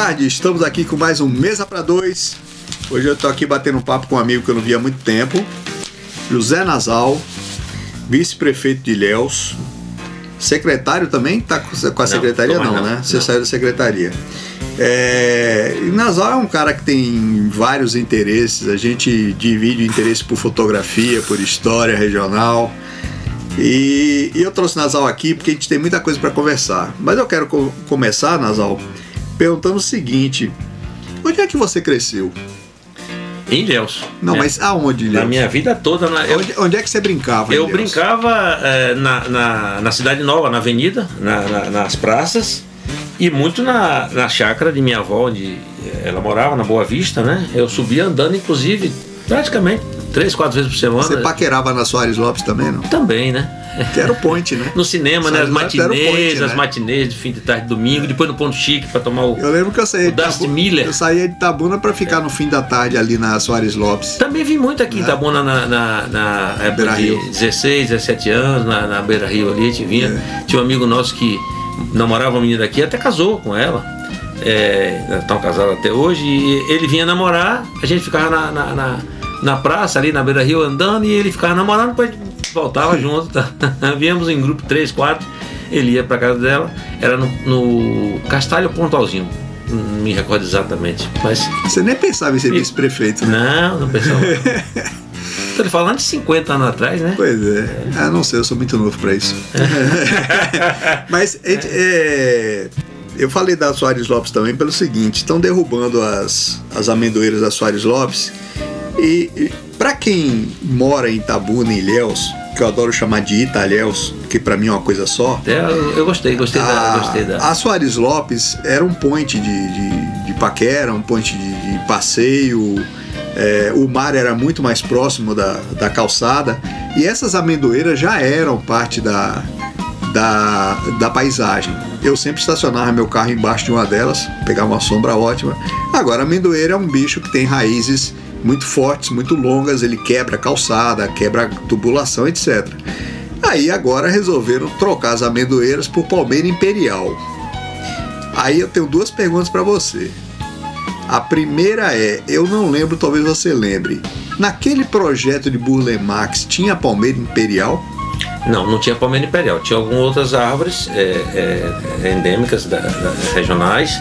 tarde, estamos aqui com mais um Mesa para Dois. Hoje eu estou aqui batendo um papo com um amigo que eu não via há muito tempo, José Nasal, vice-prefeito de Ilhéus, secretário também? Tá com a secretaria? Não, não né? Você não. saiu da secretaria. É, Nasal é um cara que tem vários interesses, a gente divide o interesse por fotografia, por história regional. E, e eu trouxe Nasal aqui porque a gente tem muita coisa para conversar. Mas eu quero co começar, Nasal, perguntando o seguinte: onde é que você cresceu? Em Ilhéus. Não, né? mas aonde, Ilhéus? Na minha vida toda. Na, eu, onde, onde, é que você brincava? Eu brincava é, na, na, na, Cidade Nova, na avenida, na, na, nas praças e muito na, na chácara de minha avó, onde ela morava, na Boa Vista, né? Eu subia andando, inclusive, praticamente três, quatro vezes por semana. Você paquerava na Soares Lopes também, não? Também, né? Que era o point, né? No cinema, né? As matinês, point, as né? matinês de fim de tarde, domingo, depois no ponto chique para tomar o. Eu lembro que eu saía de Tabuna, Miller. Eu saía de Tabuna para ficar é. no fim da tarde ali na Soares Lopes. Também vim muito aqui é. em Tabuna na, na, na época de Rio. 16, 17 anos, na, na Beira Rio ali, a gente vinha. É. Tinha um amigo nosso que namorava uma menina daqui, até casou com ela. É, estão casados até hoje. E ele vinha namorar, a gente ficava na, na, na, na praça ali na Beira Rio andando e ele ficava namorando, depois voltava junto, tá? Viemos em grupo 3, 4, ele ia para casa dela, era no, no Castalho Pontalzinho. Não me recordo exatamente. Mas. Você nem pensava em ser vice-prefeito, né? Não, não pensava. Estou falando de 50 anos atrás, né? Pois é. é. Ah, não sei, eu sou muito novo para isso. Mas é, é, eu falei da Soares Lopes também pelo seguinte: estão derrubando as, as amendoeiras da Soares Lopes. E, e para quem mora em Itabuna, em Ilhéus, que eu adoro chamar de Italhéus, que para mim é uma coisa só. É, eu gostei, gostei, a, da, gostei da. A Soares Lopes era um ponte de, de, de paquera, um ponte de, de passeio. É, o mar era muito mais próximo da, da calçada e essas amendoeiras já eram parte da, da, da paisagem. Eu sempre estacionava meu carro embaixo de uma delas, pegava uma sombra ótima. Agora, a amendoeira é um bicho que tem raízes muito fortes, muito longas, ele quebra a calçada, quebra a tubulação, etc. Aí agora resolveram trocar as amendoeiras por palmeira imperial. Aí eu tenho duas perguntas para você. A primeira é, eu não lembro, talvez você lembre. Naquele projeto de Burle Marx tinha palmeira imperial? Não, não tinha palmeira imperial. Tinha algumas outras árvores é, é, endêmicas da, da, regionais,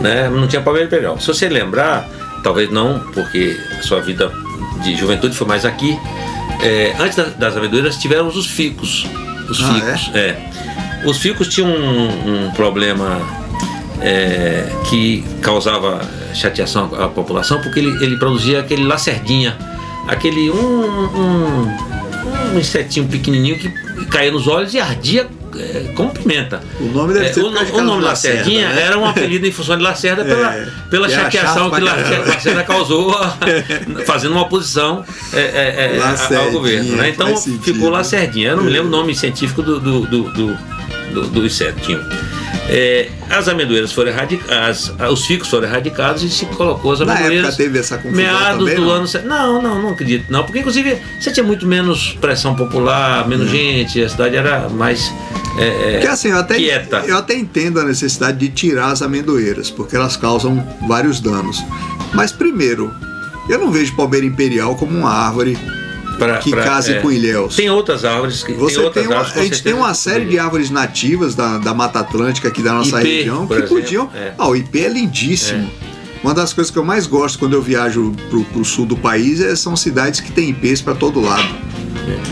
né? Não tinha palmeira imperial. Se você lembrar, talvez não, porque a sua vida de juventude foi mais aqui. É, antes das amendoeiras tiveram os ficos. Os ah, ficos, é? é? Os ficos tinham um, um problema é, que causava chateação à população, porque ele, ele produzia aquele lacerdinha, aquele um, um, um insetinho pequenininho que caía nos olhos e ardia é, como pimenta. O nome deve é, ser o, o nome Lacerdinha né? era um apelido em função de Lacerda pela, é, pela chateação que Lacerda causou fazendo uma oposição é, ao governo. Né? Então ficou Lacerdinha. Eu não me lembro o nome científico do, do, do, do, do, do insetinho. É, as amendoeiras foram erradicadas, os ficos foram erradicados e se colocou as amendoeiras. Na época teve essa confusão meados também, do não? ano. Não, não, não acredito, não. Porque inclusive você tinha muito menos pressão popular, menos hum. gente, a cidade era mais é, porque assim, eu até, quieta. eu até entendo a necessidade de tirar as amendoeiras, porque elas causam vários danos. Mas primeiro, eu não vejo palmeira imperial como uma árvore pra, que pra, case é. com ilhéus. Tem outras árvores que você tem, outras tem uma, árvores, A gente tem uma série de árvores nativas da, da Mata Atlântica aqui da nossa IP, região que exemplo, podiam. É. Ah, o IP é lindíssimo. É. Uma das coisas que eu mais gosto quando eu viajo pro, pro sul do país é, são cidades que têm IPs para todo lado.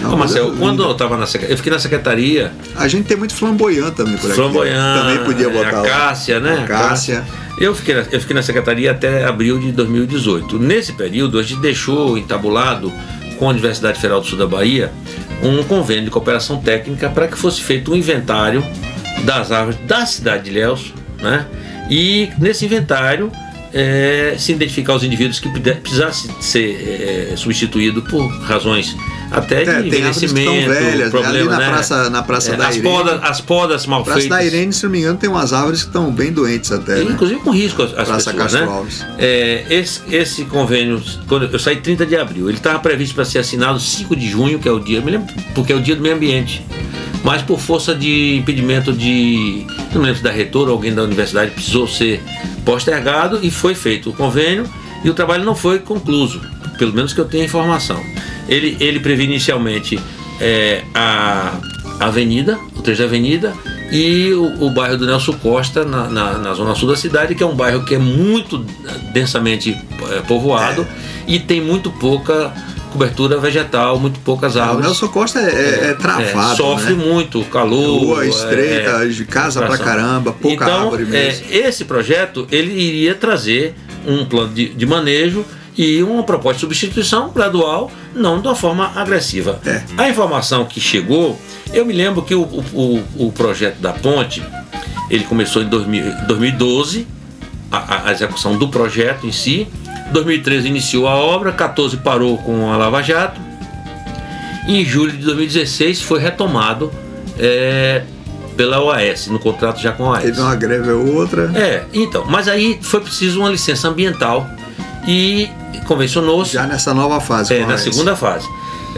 Não, Ô, Marcelo, quando eu tava na eu fiquei na secretaria. A gente tem muito flamboyant também por aqui. Flamboyant. Também podia botar. A Cássia, né? A Cássia. Eu fiquei, na, eu fiquei na secretaria até abril de 2018. Nesse período, a gente deixou entabulado com a Universidade Federal do Sul da Bahia um convênio de cooperação técnica para que fosse feito um inventário das árvores da cidade de Ilhéus, né? E nesse inventário é, se identificar os indivíduos que precisassem ser é, substituídos por razões até de é, envelhecimento, velhas, problema, né? ali na né? praça, na praça é, da as Irene. Podas, as podas mal praça feitas. Praça da Irene, se não me engano, tem umas árvores que estão bem doentes até, né? Inclusive com risco às praça pessoas, né? Alves. É, esse, esse convênio, quando eu saí 30 de abril, ele estava previsto para ser assinado 5 de junho, que é o dia, me lembro, porque é o dia do meio ambiente. Mas por força de impedimento de, não lembro da reitora ou alguém da universidade precisou ser postergado e foi feito o convênio e o trabalho não foi concluído, pelo menos que eu tenha informação. Ele, ele previa inicialmente é, a avenida, o trecho da avenida, e o, o, bairro do Nelson Costa, na, na, na, zona sul da cidade, que é um bairro que é muito densamente é, povoado é. e tem muito pouca cobertura vegetal, muito poucas árvores. O Nelson Costa é, é, é travado. É, sofre né? muito calor. Rua é, estreita, é, de casa pra caramba, pouca então, árvore mesmo. esse projeto ele iria trazer um plano de, de manejo e uma proposta de substituição gradual, não de uma forma agressiva. É. A informação que chegou, eu me lembro que o, o, o projeto da ponte, ele começou em 2000, 2012, a, a, execução do projeto em si. 2013 iniciou a obra, 14 parou com a Lava Jato. E em julho de 2016 foi retomado é, pela OAS, no contrato já com a OAS. Teve uma greve ou outra. É, então, mas aí foi preciso uma licença ambiental e convencionou-se. Já nessa nova fase. É, na segunda fase.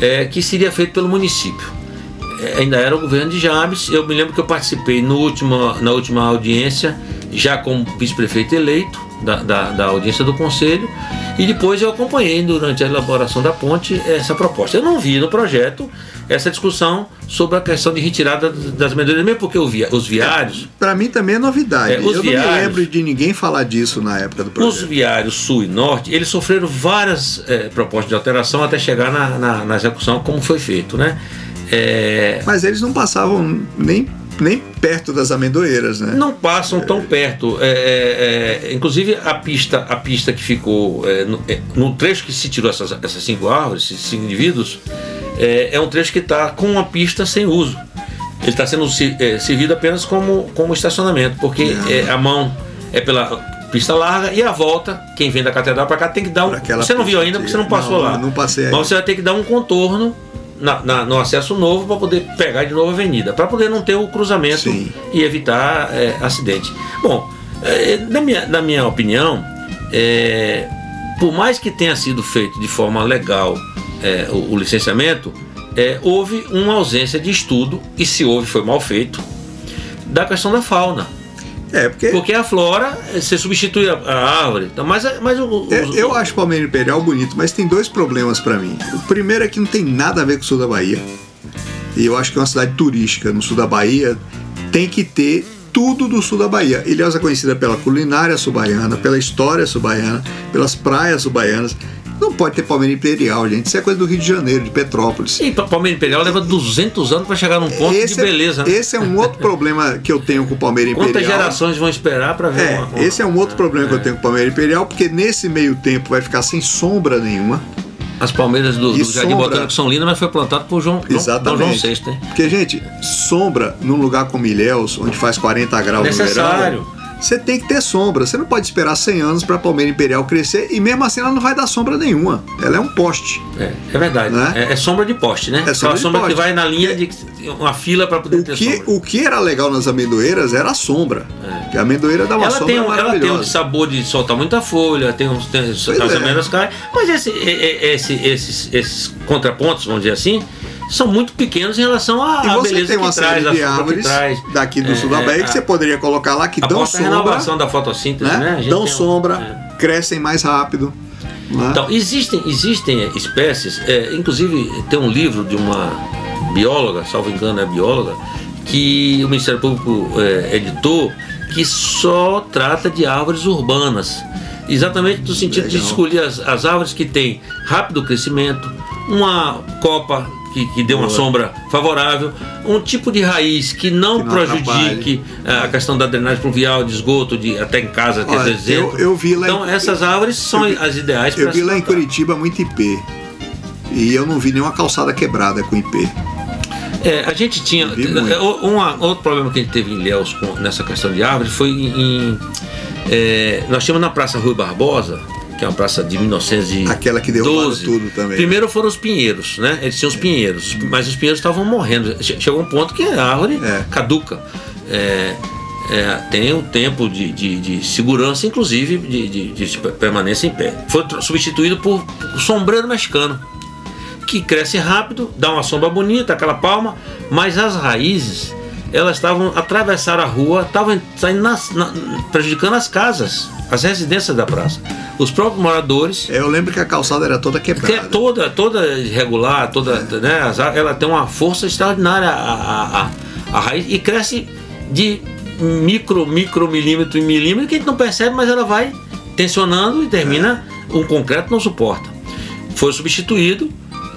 É, que seria feito pelo município. É, ainda era o governo de Jabes. Eu me lembro que eu participei no último, na última audiência, já como vice-prefeito eleito da, da, da, audiência do conselho, e depois eu acompanhei durante a elaboração da ponte essa proposta. Eu não vi no projeto essa discussão sobre a questão de retirada das medalhas, mesmo porque via, os viários. É, Para mim também é novidade. É, eu viários, não me lembro de ninguém falar disso na época do projeto. Os viários sul e norte, eles sofreram várias é, propostas de alteração até chegar na, na, na execução, como foi feito, né? É... Mas eles não passavam nem nem perto das amendoeiras, né? Não passam tão perto. É, é, é, inclusive a pista, a pista que ficou é, no, é, no, trecho que se tirou essas, essas cinco árvores, esses cinco indivíduos, é, é um trecho que está com uma pista sem uso. Ele está sendo servido apenas como, como estacionamento, porque a mão é pela pista larga e a volta, quem vem da catedral para cá tem que dar um. Você não viu ainda porque você não passou não, lá. Não passei. Mas você vai ter que dar um contorno na, na, no acesso novo para poder pegar de novo a avenida, para poder não ter o cruzamento Sim. e evitar é, acidente. Bom, é, na, minha, na minha opinião, é, por mais que tenha sido feito de forma legal é, o, o, licenciamento, é, houve uma ausência de estudo, e se houve foi mal feito, da questão da fauna. É, porque... porque a flora, você substitui a, a árvore. Então, mas, mas o, eu, eu acho o Palmeira Imperial bonito, mas tem dois problemas para mim. O primeiro é que não tem nada a ver com o sul da Bahia. E eu acho que é uma cidade turística no sul da Bahia. Tem que ter tudo do sul da Bahia. Ilhéus é conhecida pela culinária subaiana, pela história subaiana, pelas praias subaianas. Não pode ter Palmeira Imperial, gente. Isso é coisa do Rio de Janeiro, de Petrópolis. E Palmeira Imperial leva 200 anos para chegar num ponto esse de é- beleza. É, né? Esse é um outro problema que eu tenho com o Palmeira Imperial. Quantas gerações vão esperar para ver é, uma, uma, Esse é um outro problema é. que eu tenho com o Palmeira Imperial, porque nesse meio tempo vai ficar sem sombra nenhuma. As palmeiras do, do Jardim Botânico são lindas, mas foi plantado por João, Exatamente. João VI. Hein? Porque, gente, sombra num lugar como Ilhéus, onde faz 40 graus Necessário. no verão você tem que ter sombra. Você não pode esperar 100 anos para a palmeira imperial crescer e mesmo assim ela não vai dar sombra nenhuma. Ela é um poste. É, é verdade. Né? É, é, sombra de poste, né? É sombra, de sombra poste. que vai na linha de uma fila para poder o ter que, sombra. O que era legal nas amendoeiras era a sombra. É. Que a amendoeira dá uma ela sombra tem um. Ela tem um sabor de soltar muita folha, tem uns, tem, as é. amêndoas caem. Mas esse, esse, esses, esses contrapontos, vamos dizer assim, são muito pequenos em relação à e você beleza tem uma que traz, série de árvores daqui do é, sul da Bahia que você poderia colocar lá que dão sombra. renovação da fotossíntese, né? né? Dão sombra, é. crescem mais rápido. Né? Então, existem, existem espécies, é, inclusive tem um livro de uma bióloga, salvo engano é bióloga, que o Ministério Público é, editou, que só trata de árvores urbanas. Exatamente no sentido Legal. de escolher as, as árvores que têm rápido crescimento, uma copa que, que dê uma Boa. sombra favorável, um tipo de raiz que não, que não prejudique atrapalhe. a questão da drenagem pluvial, de esgoto, de, até em casa, Olha, quer dizer, eu, eu vi lá Então, em, essas árvores são vi, as ideais para Eu vi lá em Curitiba muito IP. E eu não vi nenhuma calçada quebrada com IP. É, a gente tinha. Um, outro problema que a gente teve em Léus nessa questão de árvores foi em. É, nós tínhamos na Praça Rui Barbosa, que é uma praça de 1912. Aquela que derrubaram tudo também. Primeiro foram os pinheiros, né? Eles tinham os pinheiros, mas os pinheiros estavam morrendo. Chegou um ponto que a árvore é. caduca. É, é, tem um tempo de, de, de segurança, inclusive de, de, de, permanência em pé. Foi substituído por o sombreiro mexicano, que cresce rápido, dá uma sombra bonita, aquela palma, mas as raízes elas estavam atravessar a rua, estavam saindo nas, na, prejudicando as casas, as residências da praça. Os próprios moradores. Eu lembro que a calçada era toda quebrada. Que é toda, toda irregular, toda, é. né, ela tem uma força extraordinária a, a, a, raiz e cresce de micro, micro milímetro em milímetro que a gente não percebe, mas ela vai tensionando e termina é. um concreto não suporta. Foi substituído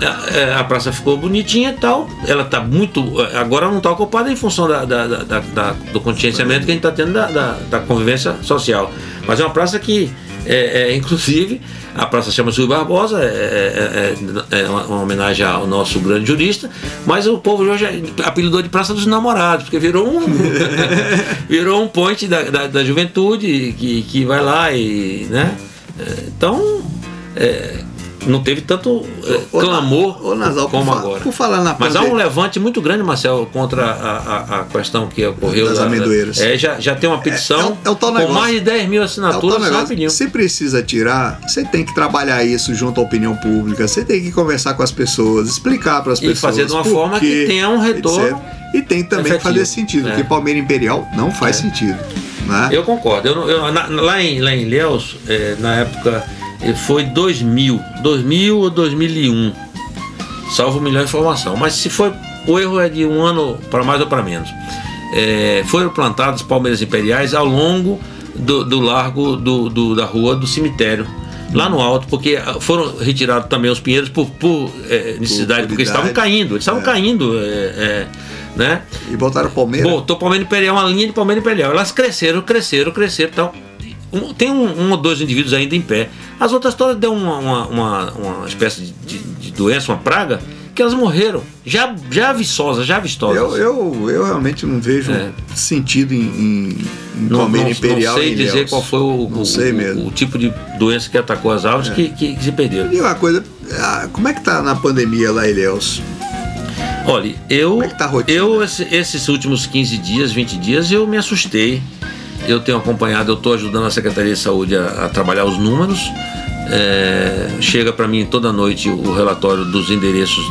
a, é, a praça ficou bonitinha e tal. Ela está muito. Agora não está ocupada em função da, da, da, do contingenciamento que a gente está tendo da, convivência social. Mas é uma praça que, é, é inclusive, a praça chama-se Rui Barbosa, é, é, é, é uma, homenagem ao nosso grande jurista, mas o povo hoje apelidou de Praça dos Namorados, porque virou um, virou um da, da, juventude que, que vai lá e. Né? Então. É, não teve tanto é, clamor ô, Nazal, como por agora. Por falar na Mas há um levante muito grande, Marcel, contra a, a, a questão que ocorreu. Das da, amendoeiras. É, já, já tem uma petição é, é, é com mais de 10 mil assinaturas. É se precisa tirar, você tem que trabalhar isso junto à opinião pública, você tem que conversar com as pessoas, explicar para as pessoas. E fazer de uma forma que tenha um retorno. Etc. E tem também que fazer sentido, é. porque Palmeira Imperial não faz é. sentido. Né? Eu concordo. Eu, eu, na, lá em, lá em Ilhéus, na época foi 2000, 2000 ou 2001, salvo melhor informação. Mas se foi, o erro é de um ano para mais ou para menos. É, foram plantadas palmeiras imperiais ao longo do, do largo do, do, da rua do cemitério, lá no alto, porque foram retirados também os pinheiros por, por é, necessidade, por porque eles estavam caindo, eles estavam é. caindo. É, é, né? E botaram palmeira? Botou palmeira imperial, uma linha de palmeira imperial. Elas cresceram, cresceram, cresceram. Então, um, tem um, um, ou dois indivíduos ainda em pé. As outras todas deu uma, uma, uma, uma espécie de, de, de, doença, uma praga, que elas morreram. Já, já viçosas, já vistosas. Eu, eu, eu realmente não vejo é. sentido em, em, em não, Imperial. Não sei dizer qual foi o, o, o, o, tipo de doença que atacou as árvores é. que, que, que, se perderam. E uma coisa, como é que tá na pandemia lá, Ilhéus? Olha, eu, é tá eu esses últimos 15 dias, 20 dias, eu me assustei eu tenho acompanhado, eu estou ajudando a Secretaria de Saúde a, a trabalhar os números. É, chega para mim toda noite o relatório dos endereços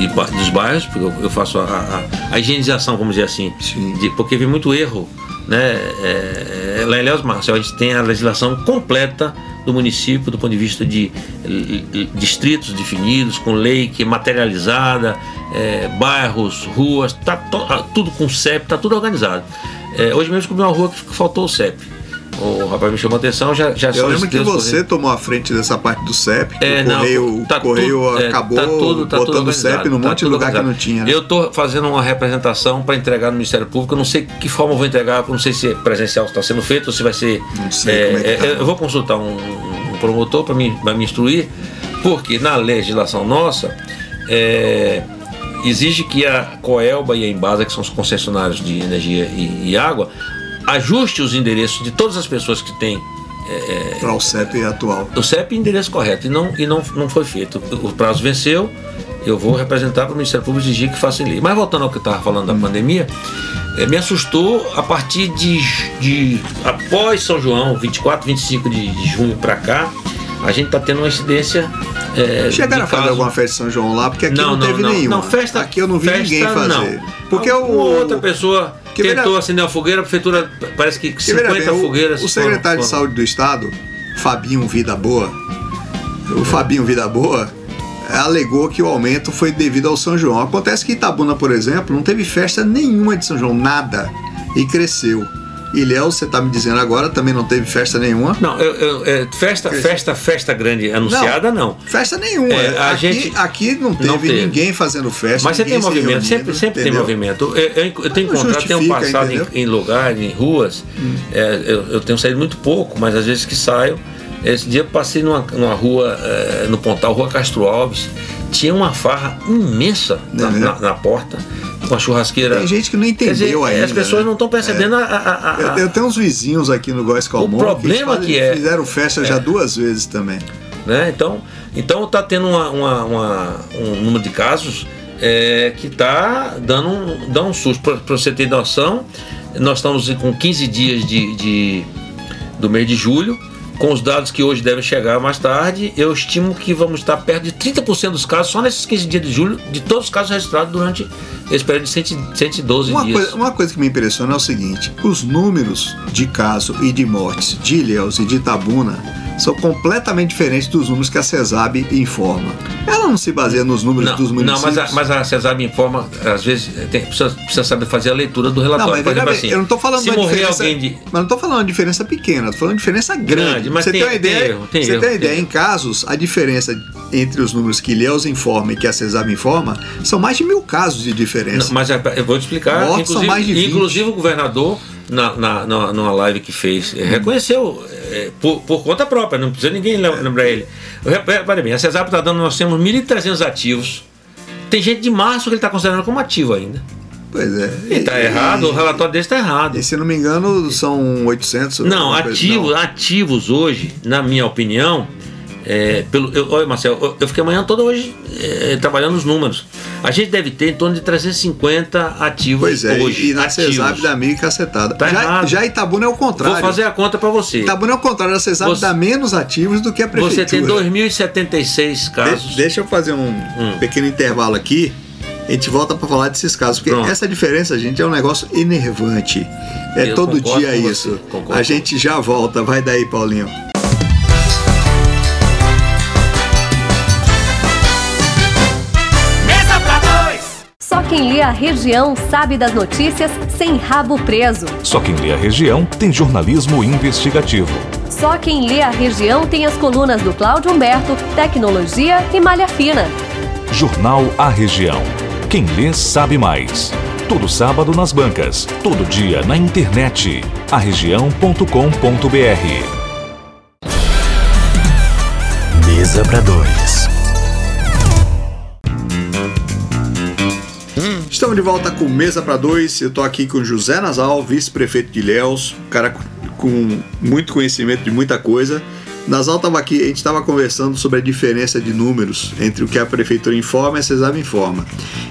e dos bairros, porque eu, eu faço a, a, a, higienização, vamos dizer assim, de, porque vi muito erro. Né? É, lá em Léus Márcio, a gente tem a legislação completa do município do ponto de vista de, distritos definidos, com lei que é materializada, é, bairros, ruas, tá tudo com CEP, tá tudo organizado. É, hoje mesmo descobri uma rua que faltou o CEP. O rapaz me chamou a atenção, já, já Eu lembro que você tomou a frente dessa parte do CEP, é, o correio, tá correio tudo, é, acabou tá tudo, tá botando o CEP num tá monte de lugar organizado. que não tinha. Né? Eu estou fazendo uma representação para entregar no Ministério Público, eu não sei que forma eu vou entregar, não sei se é presencial está sendo feito ou se vai ser. Não sei é, como é que tá. É, eu vou consultar um, um promotor para me, me instruir, porque na legislação nossa. É, exige que a Coelba e a Embasa, que são os concessionários de energia e, e água, ajuste os endereços de todas as pessoas que têm é, para o CEP atual. O CEP é endereço correto e não, e não, não foi feito. O prazo venceu, eu vou representar para o Ministério Público exigir que faça lei. Mas voltando ao que eu estava falando da hum. pandemia, é, me assustou a partir de, de após São João, 24, 25 de, de junho para cá, a gente está tendo uma incidência. É, Chegaram a fazer alguma festa de São João lá? Porque aqui não, não, não teve não, nenhuma. Não, festa, aqui eu não vi ninguém fazer. Não. Porque o, outra pessoa que tentou vera... acender a fogueira, a prefeitura parece que 50 bem, fogueiras. O, o secretário foram, de Saúde do Estado, Fabinho Vida Boa, o Fabinho Vida Boa, alegou que o aumento foi devido ao São João. Acontece que Itabuna, por exemplo, não teve festa nenhuma de São João, nada, e cresceu. Ilhéu, você está me dizendo agora, também não teve festa nenhuma? Não, eu, eu, é, festa, festa, festa grande anunciada, não. não. Festa nenhuma. É, a aqui, gente aqui não teve, não teve, ninguém fazendo festa. Mas você tem movimento, sempre, sempre tem movimento. Eu, eu, eu tenho encontrado, tenho passado em, em lugares, em ruas, hum. é, eu, tenho saído muito pouco, mas às vezes que saio, esse dia passei numa, numa rua, é, no Pontal, Rua Castro Alves, tinha uma farra imensa na, é na, na porta com a churrasqueira. Tem gente que não entendeu dizer, ainda. As pessoas né? não estão percebendo é. a, a, a, eu, eu, tenho uns vizinhos aqui no Góis Calmon o problema que, que é, fizeram festa é, já duas vezes também. Né? Então, então tá tendo uma, uma, uma, um número de casos é, que está dando um, um susto. Para você ter noção, nós estamos com 15 dias de, de, do mês de julho com os dados que hoje devem chegar mais tarde, eu estimo que vamos estar perto de 30% dos casos, só nesses 15 dias de julho, de todos os casos registrados durante esse período de 112 uma dias. Coisa, uma coisa que me impressiona é o seguinte: os números de caso e de mortes de Ilhéus e de Itabuna são completamente diferentes dos números que a CESAB informa. Ela não se baseia nos números não, dos municípios. Não, mas a, mas a CESAB informa, às vezes, tem, precisa, precisa, saber fazer a leitura do relatório. Não, mas, exemplo, assim, eu não estou falando se morrer diferença, de... Mas não estou falando de diferença pequena, estou falando de diferença grande. grande mas você tem, tem uma ideia, tem erro, tem você erro, tem uma ideia, em casos, a diferença entre os números que Ilhéus informa e que a CESAB informa são mais de mil casos de diferença. Não, mas é, eu vou te explicar. Mortes inclusive, são mais de 20. inclusive o governador, na, na, na, numa live que fez, hum. reconheceu é, por, por, conta própria, não precisa ninguém lembrar ele. Repare bem, a CESAB está dando, nós temos 1.300 ativos. Tem gente de março que ele está considerando como ativo ainda. Pois é. E está errado, o relatório desse está errado. E se não me engano, são 800. Não, ativos, não. ativos hoje, na minha opinião, é, pelo, eu, olha, Marcelo, eu, eu, fiquei amanhã toda hoje é, trabalhando os números. A gente deve ter em torno de 350 ativos pois é, hoje. E na. CESAB da MIG cacetada. Tá já, errado. já Itabuna é o contrário. Vou fazer a conta para você. Itabuna é o contrário, a CESAB dá menos ativos do que a prefeitura. Você tem 2.076 casos. De- deixa eu fazer um Hum. pequeno intervalo aqui. A gente volta para falar desses casos, porque Pronto. essa diferença, gente, é um negócio enervante. É Eu todo dia isso. concordo. A gente já volta. Vai daí, Paulinho. Quem lê a região sabe das notícias sem rabo preso. Só quem lê a região tem jornalismo investigativo. Só quem lê a região tem as colunas do Cláudio Humberto, Tecnologia e Malha Fina. Jornal A Região. Quem lê sabe mais. Todo sábado nas bancas, todo dia na internet. arregião.com.br. Mesa pra dois. Estamos de volta com Mesa para Dois. Eu estou aqui com José Nasal, vice-prefeito de Ilhéus, um cara com muito conhecimento de muita coisa. Nasal estava aqui, a gente estava conversando sobre a diferença de números entre o que a prefeitura informa e a CESAB informa.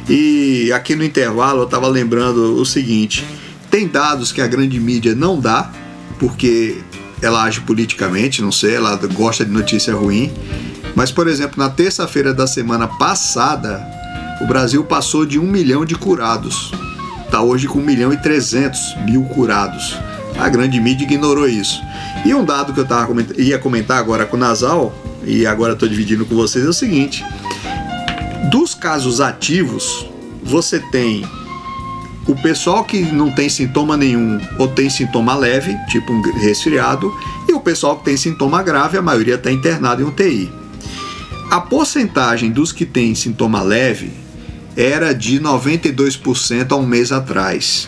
E aqui no intervalo eu estava lembrando o seguinte: tem dados que a grande mídia não dá, porque ela age politicamente, não sei, ela gosta de notícia ruim. Mas, por exemplo, na terça-feira da semana passada, o Brasil passou de um milhão de curados. Está hoje com 1 milhão e 300 mil curados. A grande mídia ignorou isso. E um dado que eu tava coment... ia comentar agora com o Nasal, e agora estou dividindo com vocês, é o seguinte: dos casos ativos, você tem o pessoal que não tem sintoma nenhum ou tem sintoma leve, tipo um resfriado, e o pessoal que tem sintoma grave, a maioria está internado em UTI. A porcentagem dos que têm sintoma leve era de 92% há um mês atrás.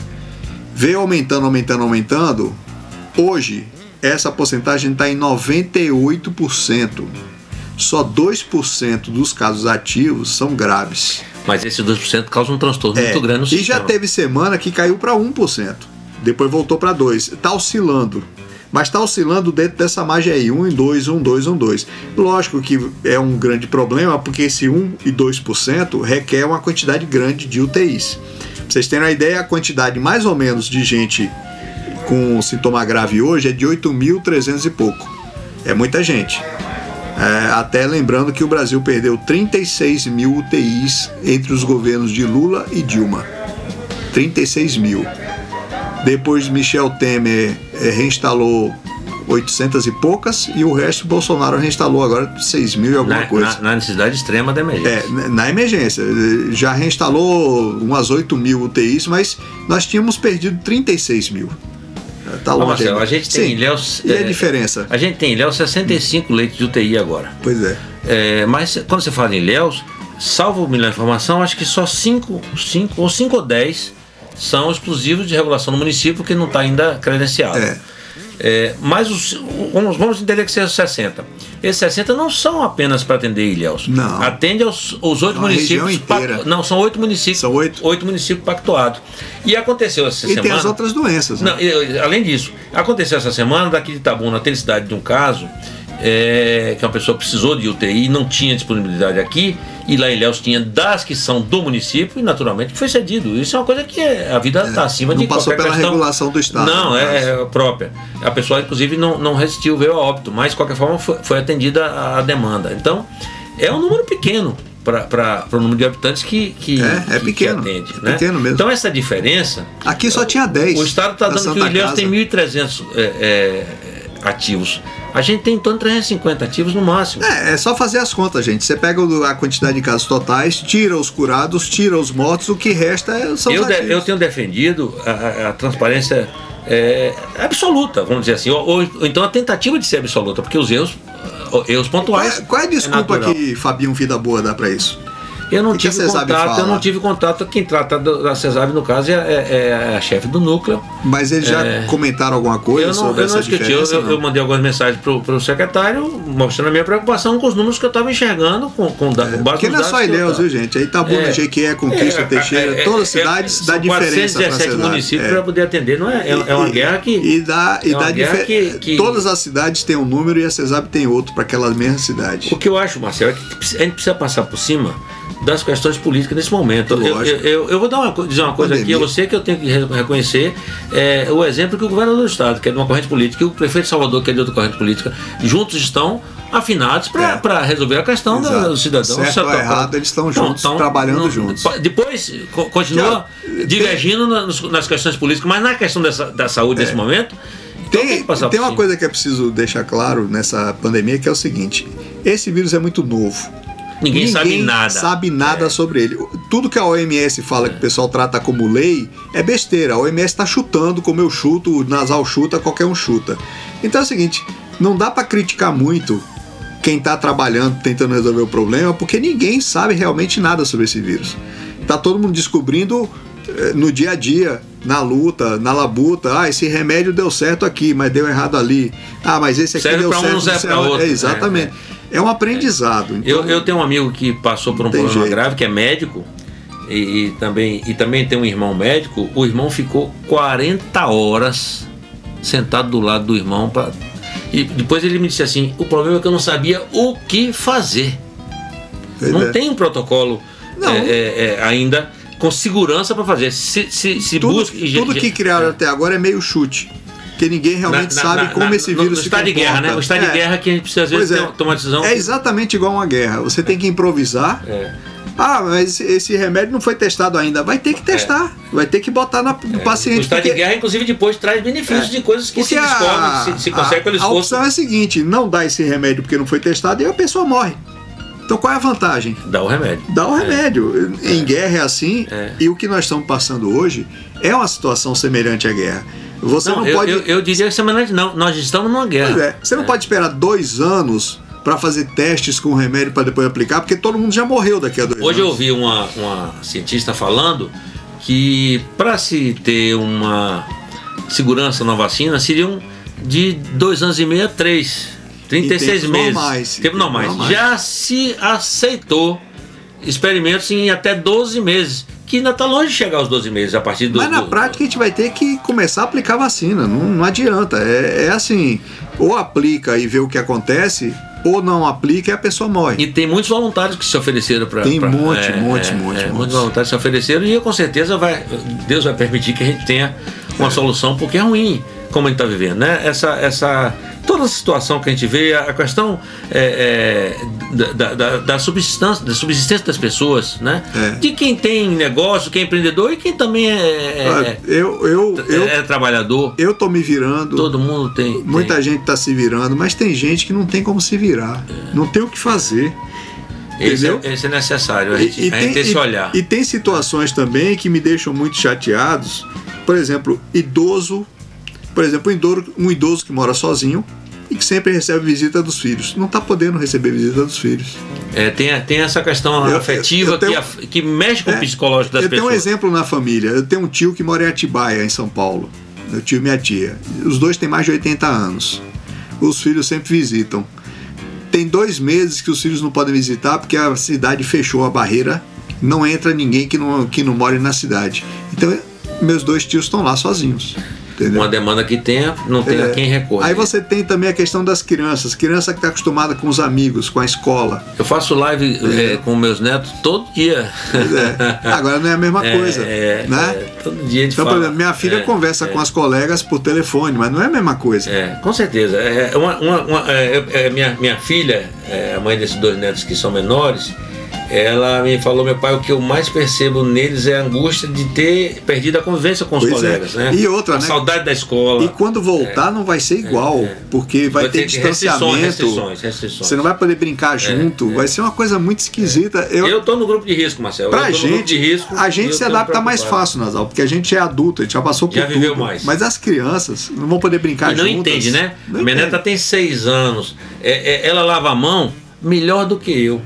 Veio aumentando, aumentando, aumentando. Hoje, essa porcentagem está em 98%. Só 2% dos casos ativos são graves. Mas esse 2% causa um transtorno muito grande no É. e sistema. já teve semana que caiu para 1%. Depois voltou para 2%. Está oscilando. Mas está oscilando dentro dessa margem aí, 1 em 2, 1, 2, 1, 2. Lógico que é um grande problema, porque esse 1 e 2% requer uma quantidade grande de UTIs. Pra vocês terem uma ideia, a quantidade mais ou menos de gente com sintoma grave hoje é de 8.300 e pouco. É muita gente. É, até lembrando que o Brasil perdeu 36 mil UTIs entre os governos de Lula e Dilma. 36 mil. Depois Michel Temer é, reinstalou 800 e poucas e o resto Bolsonaro reinstalou agora 6 mil e alguma na, coisa. na- na necessidade extrema da emergência. É, na- emergência. Eh, Já reinstalou umas 8 mil UTIs, mas nós tínhamos perdido 36 mil. Eh, Tá Ô, longe. Marcelo, a gente tem Sim. Ilhéus. E a é, diferença? A gente tem em Ilhéus 65 leitos de UTI agora. Pois é. É, mas quando você fala em Ilhéus, salvo melhor informação, acho que só 5, 5 ou 5 ou 10 são exclusivos de regulação no município que não está ainda credenciado. É. É, mas os, vamos, vamos entender que sejam 60. Esses 60 não são apenas para atender Ilhéus. Não. Atende aos, os oito É municípios. inteira. Não, são oito municípios. São oito? municípios pactuados. E aconteceu essa E semana. tem as outras doenças. né? Não, e, além disso, aconteceu essa semana, daqui de Itabuna, tem cidade de um caso é, que uma pessoa precisou de UTI, não tinha disponibilidade aqui, e lá em Ilhéus tinha das que são do município, e naturalmente foi cedido. Isso é uma coisa que é, a vida está acima não de passou qualquer pela questão. regulação do Estado, Não, é, é própria. A pessoa, inclusive, não, não resistiu, veio a óbito, mas de qualquer forma foi, foi atendida a, a demanda. Então, é um número pequeno para o número de habitantes que, que, É, é que- pequeno, que atende. Né? pequeno mesmo. Então, essa diferença. Aqui só tinha 10. O Estado está dando que o Santa Ilhéus tem 1.300 é, é, ativos. A gente tem em torno de 350 ativos no máximo. É, é só fazer as contas, gente. Você pega a quantidade de casos totais, tira os curados, tira os mortos, o que resta é- são eu, os de- ativos. eu tenho defendido a, a- transparência é, absoluta, vamos dizer assim, ou, ou- ou então a tentativa de ser absoluta, porque os erros, erros Qual pontuais. é, qual é a desculpa natural. que Fabinho Vida Boa dá pra isso? Eu não que que a tive CESAB contato, eu não tive contato. Quem trata da CESAB, no caso, é, é- é a chefe do núcleo. Mas eles já comentaram alguma coisa É. Eu não, sobre eu não essa discuti, eu, diferença? eu- não? eu mandei algumas mensagens pro, pro secretário mostrando a minha preocupação com os números que eu estava enxergando, com, com, da, com base Porque nos não é só que Ilhéus, viu, gente? Aí Itabuna, É. Jequié, Conquista, É, Teixeira, é, é, todas as é, cidades são dá diferença 417 cidade. municípios É. para poder atender, não é? É, é uma guerra que. E dá, e é dá guerra difer- que- que- Todas as cidades têm um número e a CESAB tem outro para aquela mesma cidade. O que eu acho, Marcelo, é que a gente precisa passar por cima das questões políticas nesse momento. Eu, eu, eu- eu vou dar uma, dizer uma coisa aqui a Pandemia. você que eu tenho que re- reconhecer é, o exemplo que o governador do estado, que é de uma corrente política, e o prefeito de Salvador, que é de outra corrente política, juntos estão afinados para É. resolver a questão do, Exato. do cidadão. Certo Certo, ou errado, eles estão juntos, trabalhando juntos. Depois co- continua Tem- divergindo nas, nas questões políticas, mas na questão dessa, da saúde nesse momento, então Tem, tem por uma cima. coisa que é preciso deixar claro nessa pandemia que é o seguinte: esse vírus é muito novo. Ninguém sabe nada. sabe nada É. sobre ele. Tudo que a OMS fala que o pessoal trata como lei é besteira. A OMS está chutando, como eu chuto, o nasal chuta, qualquer um chuta. Então é o seguinte: não dá para criticar muito quem está trabalhando, tentando resolver o problema, porque ninguém sabe realmente nada sobre esse vírus. Tá todo mundo descobrindo eh, no dia a dia, na luta, na labuta. Ah, esse remédio deu certo aqui, mas deu errado ali. Ah, mas esse aqui Serve deu um, certo. não serve outro. É, exatamente. É, um aprendizado. Eu, Então, eu tenho um amigo que passou por um problema jeito. grave, que é médico, e, e também, e também tem um irmão médico. O irmão ficou 40 horas sentado do lado do irmão. Pra, e depois ele me disse assim: o problema é que eu não sabia o que fazer. pois não é. tem um protocolo é, é, é, ainda com segurança para fazer. Se, se, se tudo, busca. tudo que criaram até agora é meio chute. Porque ninguém realmente na- na- sabe na- como esse no- vírus no se estado de guerra, né? O estado É. de guerra que a gente precisa às vezes é. tomar decisão. É exatamente igual a uma guerra. Você tem que improvisar. É. Ah, mas esse, remédio não foi testado ainda. Vai ter que testar. Vai ter que botar na, no É. O paciente. estado de porque- guerra, inclusive, depois traz benefícios de coisas que se porque a- descobrem, se, se consegue pelo a, a esforço. opção é a seguinte: não dá esse remédio porque não foi testado e a pessoa morre. Então qual é a vantagem? Dá o remédio. Dá o remédio. Em guerra é assim. É. E o que nós estamos passando hoje é uma situação semelhante à guerra. Você não, Não, eu, pode. eu, eu diria que semelhante não. Nós estamos numa guerra. Pois é, você não pode esperar dois anos para fazer testes com o remédio para depois aplicar, porque todo mundo já morreu daqui a dois Hoje eu anos. ouvi uma, uma cientista falando que para se ter uma segurança na vacina seriam de dois anos e meio a três. 36 tempos meses. normais, em Tempo normais. Já se aceitou experimentos em até 12 meses. Que ainda está longe de chegar aos 12 meses a partir do. Mas na do- prática a gente vai ter que começar a aplicar vacina. Não, não adianta. É, é assim: ou aplica e vê o que acontece, ou não aplica e a pessoa morre. E tem muitos voluntários que se ofereceram para. Tem monte, monte, monte, monte. Muitos voluntários se ofereceram e com certeza vai, Deus vai permitir que a gente tenha uma solução, porque é ruim como a gente está vivendo, né? Essa, essa, toda a situação que a gente vê, a questão é, é, da, da- da, da subsistência, da subsistência das pessoas, né? É. De quem tem negócio, quem é empreendedor e quem também é, Olha, é, eu, eu, eu, é trabalhador. eu tô me virando. Todo mundo tem. tem- Muita gente está se virando, mas tem gente que não tem como se virar. Não tem o que fazer. esse, é, esse é necessário, a gente, a gente ter esse olhar. e tem situações também que me deixam muito chateados. Por exemplo, idoso. Por exemplo, um idoso, um idoso que mora sozinho e que sempre recebe visita dos filhos. Não está podendo receber visita dos filhos. É, tem, tem essa questão Eu- afetiva eu tenho- que, que mexe com É, o psicológico das eu tenho um pessoas. exemplo na família. Eu tenho um tio que mora em Atibaia, em São Paulo. Meu tio e minha tia. Os dois têm mais de 80 anos. Os filhos sempre visitam. Tem dois meses que os filhos não podem visitar porque a cidade fechou a barreira. Não entra ninguém que não, que não more na cidade. Então, meus dois tios estão lá sozinhos. Entendeu? uma demanda que tenha, não tem É. a quem recorrer. Aí você tem também a questão das crianças. Criança que está acostumada com os amigos, com a escola. Eu faço live é, com meus netos todo dia. É. Agora não é a mesma coisa. É, né? é, todo dia a gente Então, fala. por exemplo, minha filha É, conversa é. com as colegas por telefone, mas não é a mesma coisa. É, com certeza. É, uma, uma- uma- é, é, minha, minha filha, é, a mãe desses dois netos que são menores, ela me falou, meu pai, o que eu mais percebo neles é a angústia de ter perdido a convivência com os Pois é. colegas, né? E outra, a né? saudade da escola. E quando voltar não vai ser igual, porque vai, ter, que- distanciamento. restrições, restrições. Você não vai poder brincar junto, vai ser uma coisa muito esquisita. Eu, Eu tô no grupo de risco, Marcelo. pra gente, de risco, a gente se adapta mais fácil, Nasal, porque a gente é adulto, a gente já passou por Já viveu tudo. mais. Mas as crianças não vão poder brincar E não juntas. entende, né? Não Minha entende. neta tem seis anos. É, é, ela lava a mão melhor do que eu.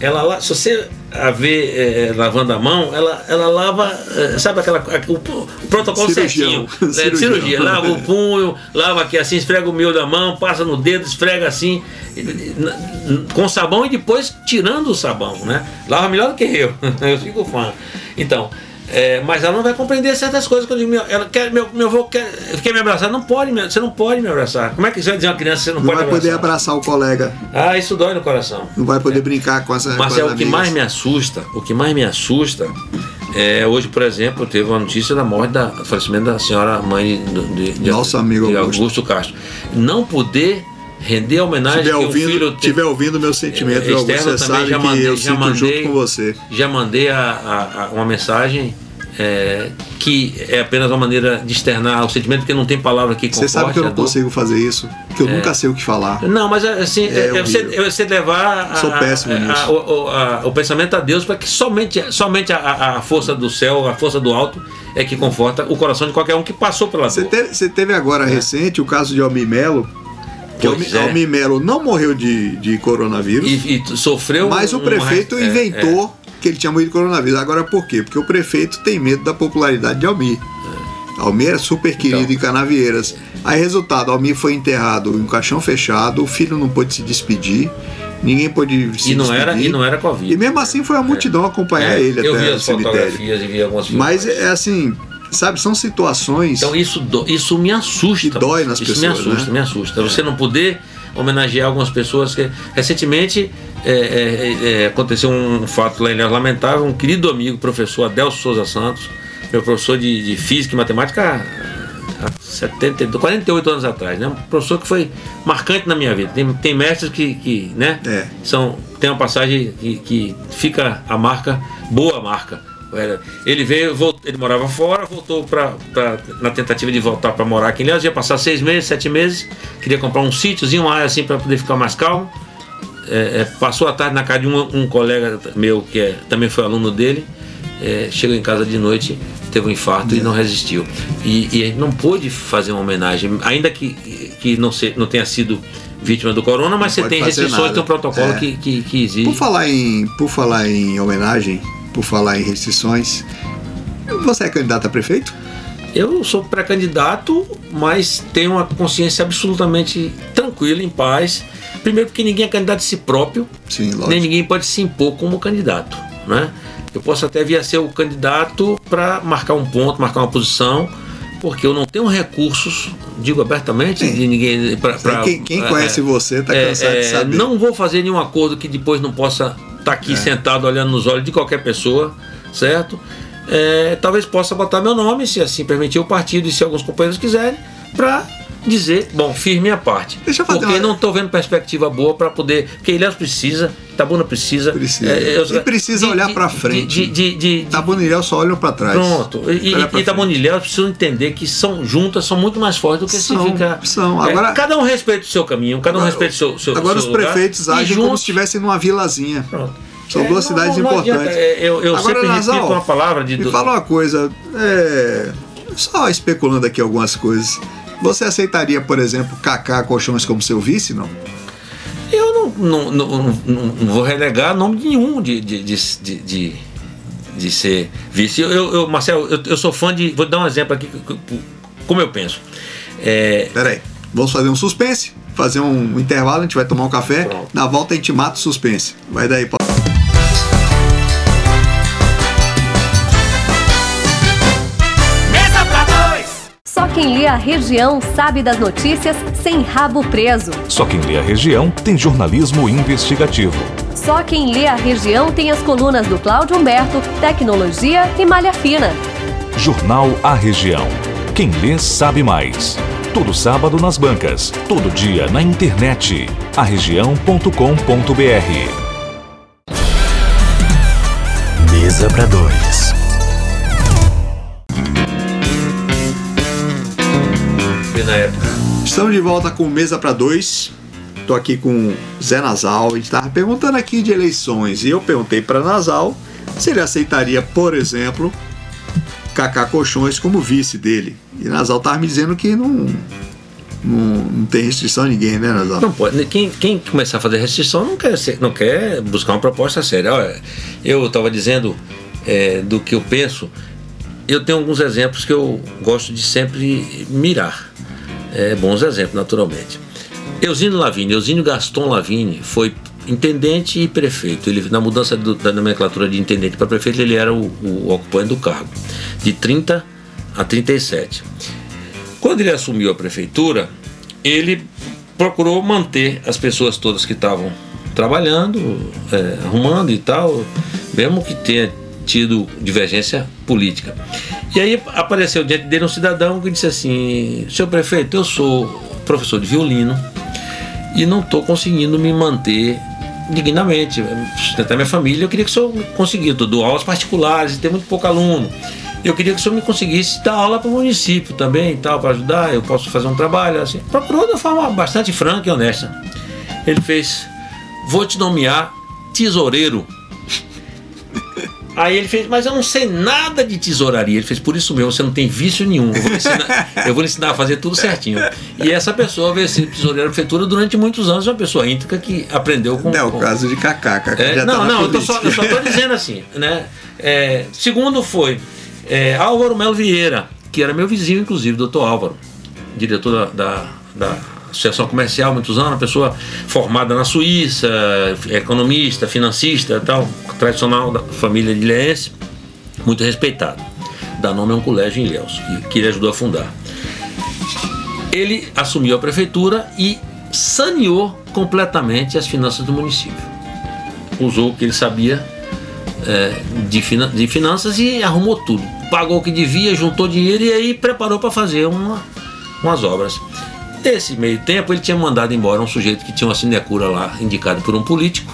Ela, la- se você a vê é, lavando a mão, ela, ela lava, é, sabe aquela, o, o protocolo Cirurgião. certinho. É, Cirurgião. cirurgia. Lava o punho, lava aqui assim, esfrega o meio da mão, passa no dedo, esfrega assim, com sabão e depois tirando o sabão, né? Lava melhor do que eu. Eu fico fã. Então, é, mas ela não vai compreender certas coisas quando eu digo, meu, ela quer, meu, meu avô quer, quer me abraçar. Não pode, você não pode me abraçar. Como é que você vai dizer uma criança que você não, Não pode vai poder abraçar? o colega, Ah, isso dói no coração. não vai poder brincar com essa Marcelo, com o que mais me assusta, o que mais me assusta é hoje, por exemplo, teve uma notícia da morte da falecimento da senhora mãe de, de, amigo de Augusto. Augusto Castro. Não poder render homenagem Tiver ouvindo, filho te- tiver ouvindo meu sentimento, É, Augusto, você sabe já que mandei- eu já sinto mandei- junto com você. já mandei a, a- a- uma mensagem é, que é apenas uma maneira de externar o sentimento que não tem palavra que Você sabe que eu a não consigo fazer isso, que eu nunca sei o que falar. Não, mas assim, É é, você, horrível. é você levar a- Sou péssimo a- nisso. a- o, o- a- o pensamento a Deus para que somente, somente a, a- a força do céu, a força do alto é que conforta o coração de qualquer um que passou pela Você dor. teve, você teve agora recente o caso de Almir Melo, que Pois Almir, é. Melo não morreu de, de coronavírus, E, e sofreu. mas o um- prefeito é, é. Que ele tinha morrido de coronavírus. Agora por quê? Porque o prefeito tem medo da popularidade de Almir. Almir era super querido Então. em Canavieiras. Aí, resultado, Almir foi enterrado em um caixão fechado, o filho não pôde se despedir, ninguém pôde se E não, despedir. era, e não era Covid. E mesmo assim foi a multidão acompanhar É, ele eu até vi o as fotografias e vi algumas Mas é assim, sabe, são situações. Então isso, do- isso me assusta. Que dói nas isso pessoas, me assusta, né? me assusta. Você não poder homenagear algumas pessoas que recentemente é, é, é, aconteceu um fato lá em Ilhéus lamentável, um querido amigo, professor Adelso Souza Santos, meu professor de, de física e matemática há 72, 48 anos atrás, né? Um professor que foi marcante na minha vida. Tem, tem mestres que, que né? É. São, tem uma passagem que, que fica a marca, boa marca. Ele veio, volt- ele morava fora, voltou pra, pra- na tentativa de voltar para morar aqui em Ilhéus, ia passar seis meses, sete meses, queria comprar um sítiozinho, uma área assim para poder ficar mais calmo. É, é, passou a tarde na casa de um, um colega meu que é- também foi aluno dele. é, chegou em casa de noite, teve um infarto e não resistiu. E, e a gente não pôde fazer uma homenagem, ainda que, que não, se, não tenha sido vítima do corona, mas você pode tem restrições, nada. tem um protocolo É. que, que, que exige. Por falar em, por falar em homenagem, por falar em restrições, você é candidato a prefeito? Eu sou pré-candidato, mas tenho uma consciência absolutamente tranquila, em paz. Primeiro porque ninguém é candidato de si próprio, Sim, nem ninguém pode se impor como candidato, né? Eu posso até vir a ser o candidato para marcar um ponto, marcar uma posição, porque eu não tenho recursos, digo abertamente, Sim. de ninguém para quem quem conhece você tá é, cansado de é, saber. Não vou fazer nenhum acordo que depois não possa estar aqui É. sentado olhando nos olhos de qualquer pessoa, certo? É, talvez possa botar meu nome, se assim permitir o partido e se alguns companheiros quiserem, para dizer, bom, fiz minha parte. Deixa eu fazer porque uma- não estou vendo perspectiva boa para poder. Porque Ilhéus precisa, Itabuna precisa. Precisa. é, eu- E precisa de- olhar pra frente. De, de, de, de- Tá Bonilhão só olham pra trás. Pronto. E, e. Itabuna e Ilhéus precisam entender que são juntas, são muito mais fortes do que São, se fica. são. É, Agora- cada um respeita o seu caminho, cada um Agora- respeita o seu, seu Agora seu os lugar, prefeitos e agem como juntos- se estivessem numa vilazinha. Pronto. São É, duas não- cidades não importantes. é, eu eu Agora, sempre Nazal, repito uma palavra de. Me do- fala uma coisa, é, só especulando aqui algumas coisas. Você aceitaria, por exemplo, Kaká Colchões como seu vice, não? Eu não, não, não, não- vou relegar nome de nenhum de, de, de, de, de- ser vice. Eu, eu, eu- Marcelo, eu, eu sou fã de. Vou dar um exemplo aqui, como eu penso. É, Peraí, vamos fazer um suspense, fazer um intervalo, a gente vai tomar um café. Pronto. Na volta a gente mata o suspense. Vai daí, Paulo. Quem lê a região sabe das notícias sem rabo preso. Só quem lê a região tem jornalismo investigativo. Só quem lê a região tem as colunas do Cláudio Humberto, Tecnologia e Malha Fina. Jornal A Região. Quem lê sabe mais. Todo sábado nas bancas, todo dia na internet. arregião.com.br. Mesa para dois. Época. Estamos de volta com Mesa para Dois. Tô aqui com Zé Nasal. A gente tava perguntando aqui de eleições e eu perguntei para Nasal se ele aceitaria, por exemplo, Cacá Colchões como vice dele. E Nasal tava me dizendo que não, não, não tem restrição a ninguém, né, Nasal? Não pode. Quem, quem começar a fazer restrição não quer, ser- não quer buscar uma proposta séria. Olha, eu estava dizendo é, do que eu penso. Eu tenho alguns exemplos que eu gosto de sempre mirar. É, bons exemplos, naturalmente. Eusínio Lavigne, Eusínio Gaston Lavigne foi intendente e prefeito. Ele, na mudança do- da nomenclatura de intendente para prefeito, ele era o, o ocupante do cargo, de 30 a 37. Quando ele assumiu a prefeitura, ele procurou manter as pessoas todas que estavam trabalhando, é, arrumando e tal, mesmo que tenha tido divergência política. E aí apareceu diante dele um cidadão que disse assim: Senhor prefeito, eu sou professor de violino e não estou conseguindo me manter dignamente, sustentar minha família. Eu queria que o senhor conseguisse. Eu dou aulas particulares e tem muito pouco aluno. Eu queria que o senhor me conseguisse dar aula para o município também tal, para ajudar. Eu posso fazer um trabalho assim. Procurou de forma bastante franca e honesta. Ele fez: Vou te nomear tesoureiro. Aí ele fez, mas eu não sei nada de tesouraria. Ele fez, por isso mesmo, você não tem vício nenhum. Eu vou lhe ensinar, eu vou lhe ensinar a fazer tudo certinho. E essa pessoa veio ser tesoureiro da prefeitura durante muitos anos, uma pessoa íntegra que aprendeu com. Não é o com- caso de Cacá. Cacá é, já não, tá não, eu, só, eu só tô dizendo assim, né? É, segundo foi é, Álvaro Melo Vieira, que era meu vizinho, inclusive, doutor Álvaro, diretor da, da, da Associação Comercial, muitos anos, uma pessoa formada na Suíça, economista, financista, tal, tradicional da família de Ilhéense, muito respeitado. Dá nome a um colégio em Ilhéus, que, que ele ajudou a fundar. Ele assumiu a prefeitura e saneou completamente as finanças do município usou o que ele sabia é, de, fina- de finanças e arrumou tudo. Pagou o que devia, juntou dinheiro e aí preparou para fazer uma, umas obras. Nesse meio tempo, ele tinha mandado embora um sujeito que tinha uma sinecura lá, indicado por um político,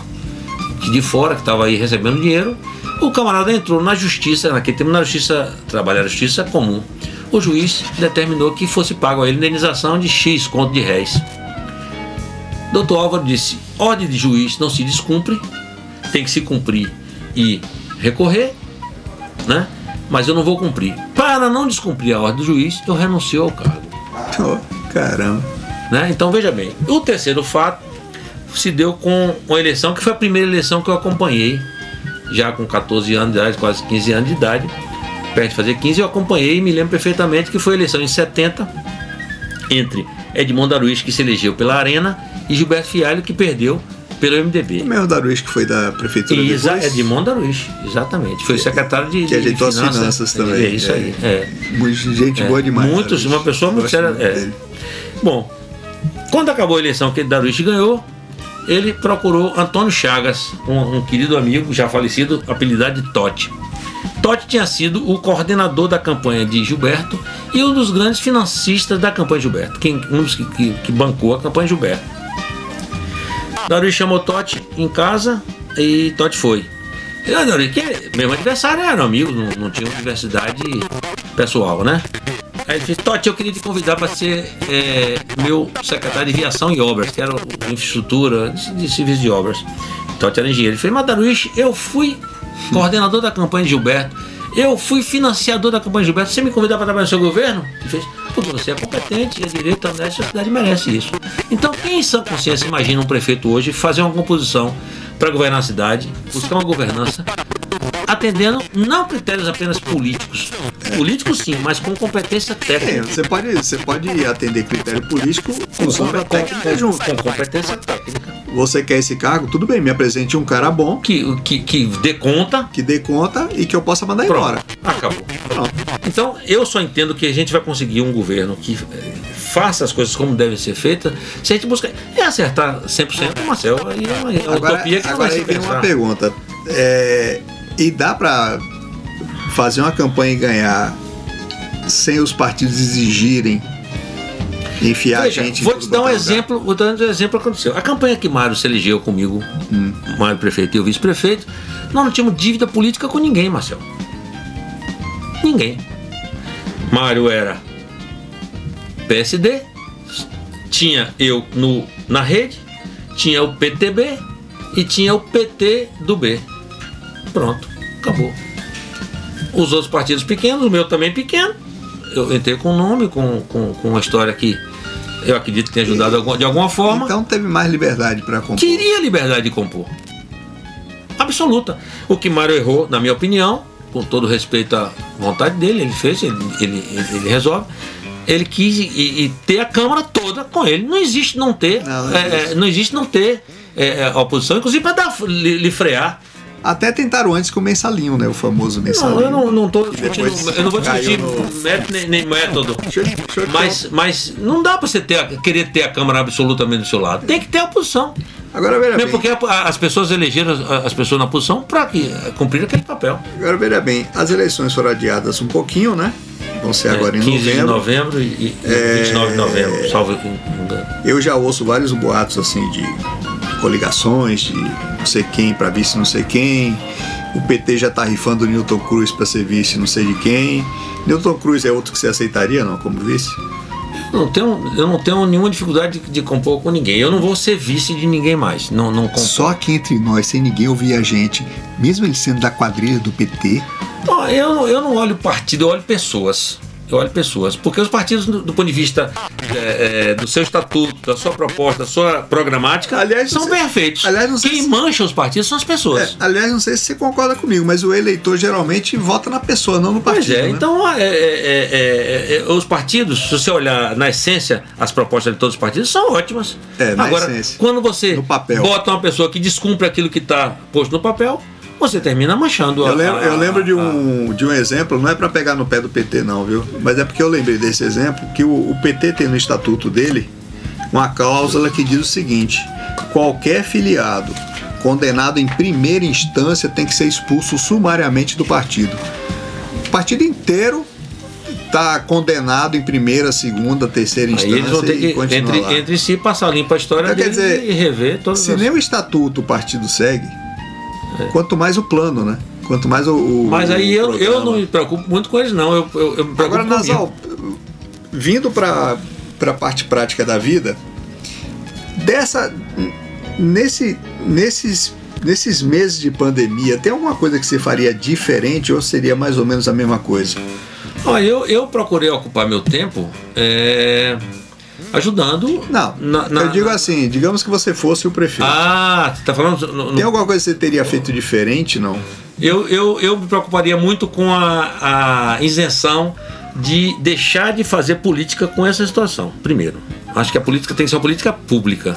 que de fora, que estava aí recebendo dinheiro. O camarada entrou na justiça, naquele tempo na justiça, trabalhar justiça comum. O juiz determinou que fosse pago a ele indenização de X conto de réis. Doutor Álvaro disse: ordem de juiz não se descumpre, tem que se cumprir e recorrer, né? Mas eu não vou cumprir. Para não descumprir a ordem do juiz, eu renuncio ao cargo. Caramba. Né? Então veja bem, o terceiro fato se deu com uma eleição que foi a primeira eleição que eu acompanhei, já com 14 anos de idade, quase 15 anos de idade, perto de fazer 15, eu acompanhei e me lembro perfeitamente que foi a eleição em 70 entre Edmundo Aruiz, que se elegeu pela Arena, e Gilberto Fialho, que perdeu pelo MDB. O mesmo Daruiz que foi da prefeitura Exa depois. Edmundo Aruiz, exatamente. Foi secretário de, que de ajeitou as finanças também. É isso aí. É. Gente É, boa demais. muitos, Daruiz. uma pessoa muito séria. É. Bom, quando acabou a eleição que Darwich ganhou, ele procurou Antônio Chagas, um, um querido amigo já falecido, apelidado de Totti. Totti tinha sido o coordenador da campanha de Gilberto e um dos grandes financistas da campanha de Gilberto, quem, um dos que, que- que bancou a campanha de Gilberto. Darwich chamou Totti em casa e Totti foi. E, ah, que mesmo adversário eram amigos, não, não tinha diversidade pessoal, né? Aí ele disse, Totti, eu queria te convidar para ser é, meu secretário de viação e obras, que era infraestrutura, de, serviço de obras. Totti era engenheiro. Ele fez, mas Darwich, eu fui coordenador da campanha de Gilberto, eu fui financiador da campanha de Gilberto, você me convidar para trabalhar no seu governo? Ele fez, porque você é competente, é direito, honesto, a cidade merece isso. Então, quem em sã consciência imagina um prefeito hoje fazer uma composição para governar a cidade, buscar uma governança, atendendo não critérios apenas políticos. Políticos sim, mas com competência É, técnica. você pode, você pode atender critério político com sombra técnica junto. com competência técnica. Você quer esse cargo? Tudo bem, me apresente um cara bom, Que, que, que dê conta. que dê conta e que eu possa mandar embora. Pronto, acabou. Pronto. Então, eu só entendo que a gente vai conseguir um governo que eh, faça as coisas como devem ser feitas se a gente buscar. É acertar 100%, Marcel, aí é uma, é uma Agora, utopia que não agora vai aí vem uma pergunta. É, e dá pra fazer uma campanha e ganhar sem os partidos exigirem enfiar Veja, a gente vou te dar um é lugar? exemplo, vou dar um exemplo que aconteceu. A campanha que Mário se elegeu comigo, Hum. Mário prefeito e o vice-prefeito, nós não tínhamos dívida política com ninguém, Marcel. Ninguém. Mário era PSD, tinha eu no, na rede, tinha o PTB e tinha o PT do B. Pronto, acabou. Os outros partidos pequenos, o meu também pequeno. Eu entrei com o nome, com, com, com uma história que eu acredito que tenha ajudado de alguma forma. Então teve mais liberdade para compor. Queria liberdade de compor. Absoluta. O que Mário errou, na minha opinião, com todo respeito à vontade dele, ele fez, ele, ele, ele- resolve. Ele quis e, e ter a Câmara toda com ele. Não existe não ter. Não, não é, existe. é, não existe não ter é, é, a oposição, inclusive para lhe frear. Até tentaram antes com o mensalinho, né? O famoso mensalinho. Não, eu não, não tô discutindo, eu não vou discutir no- método nem, nem método. Deixa deixa Mas, mas não dá para você ter, querer ter a Câmara absolutamente do seu lado. Tem que ter a oposição. Agora veja bem, porque as pessoas elegeram as- as pessoas na posição para cumprir aquele papel. agora veja bem, as eleições foram adiadas um pouquinho, né? Vão ser agora em 15 É, de novembro. novembro e, e É, 29 de novembro, salvo. Eu já ouço vários boatos assim de coligações, de não sei quem para vice não sei quem. O PT já tá rifando o Newton Cruz para ser vice não sei de quem. Newton Cruz é outro que você aceitaria, não, como vice? Eu não tenho, eu não tenho nenhuma dificuldade de, de compor com ninguém. Eu não vou ser vice de ninguém mais. Não, não compor. Só que entre nós, sem ninguém ouvir a gente, mesmo ele sendo da quadrilha do PT, Bom, eu, eu não olho partido, eu olho pessoas. Eu olho pessoas. Porque os partidos, do, do ponto de vista é, é, do seu estatuto, da sua proposta, da sua programática, Aliás, são sei- perfeitos. aliás, Quem se- mancha os partidos são as pessoas. É, aliás, não sei se você concorda comigo, mas o eleitor geralmente vota na pessoa, não no Pois partido. é, né? então é, é, os partidos, se você olhar na essência, as propostas de todos os partidos são ótimas. É, Agora, essência. quando você bota uma pessoa que descumpre aquilo que está posto no papel, você termina manchando a- Eu lembro, eu a- lembro de, a- um, de um exemplo, não é para pegar no pé do PT, não, viu? Mas é porque eu lembrei desse exemplo que o, o PT tem no estatuto dele uma cláusula que diz o seguinte: qualquer filiado condenado em primeira instância tem que ser expulso sumariamente do partido. O partido inteiro está condenado em primeira, segunda, terceira Aí instância eles vão ter que, entre, entre si, passar limpo a história Então, quer dizer, e rever todas Se as... nem o estatuto o partido segue, quanto mais o plano, né? Quanto mais o. o- Mas aí eu, o eu não programa. me preocupo muito com eles, não. Eu, eu, eu me preocupo Agora. Nasal, vindo para a parte prática da vida, dessa. Nesse, nesses, nesses meses de pandemia, tem alguma coisa que você faria diferente ou seria mais ou menos a mesma coisa? Olha, eu, eu procurei ocupar meu tempo é, ajudando. Não, na- na- eu digo assim, digamos que você fosse o prefeito. Ah, você tá falando. no- no- Tem alguma coisa que você teria feito diferente, não? Eu, eu, eu me preocuparia muito com a, a isenção de deixar de fazer política com essa situação. Primeiro, acho que a política tem que ser uma política pública.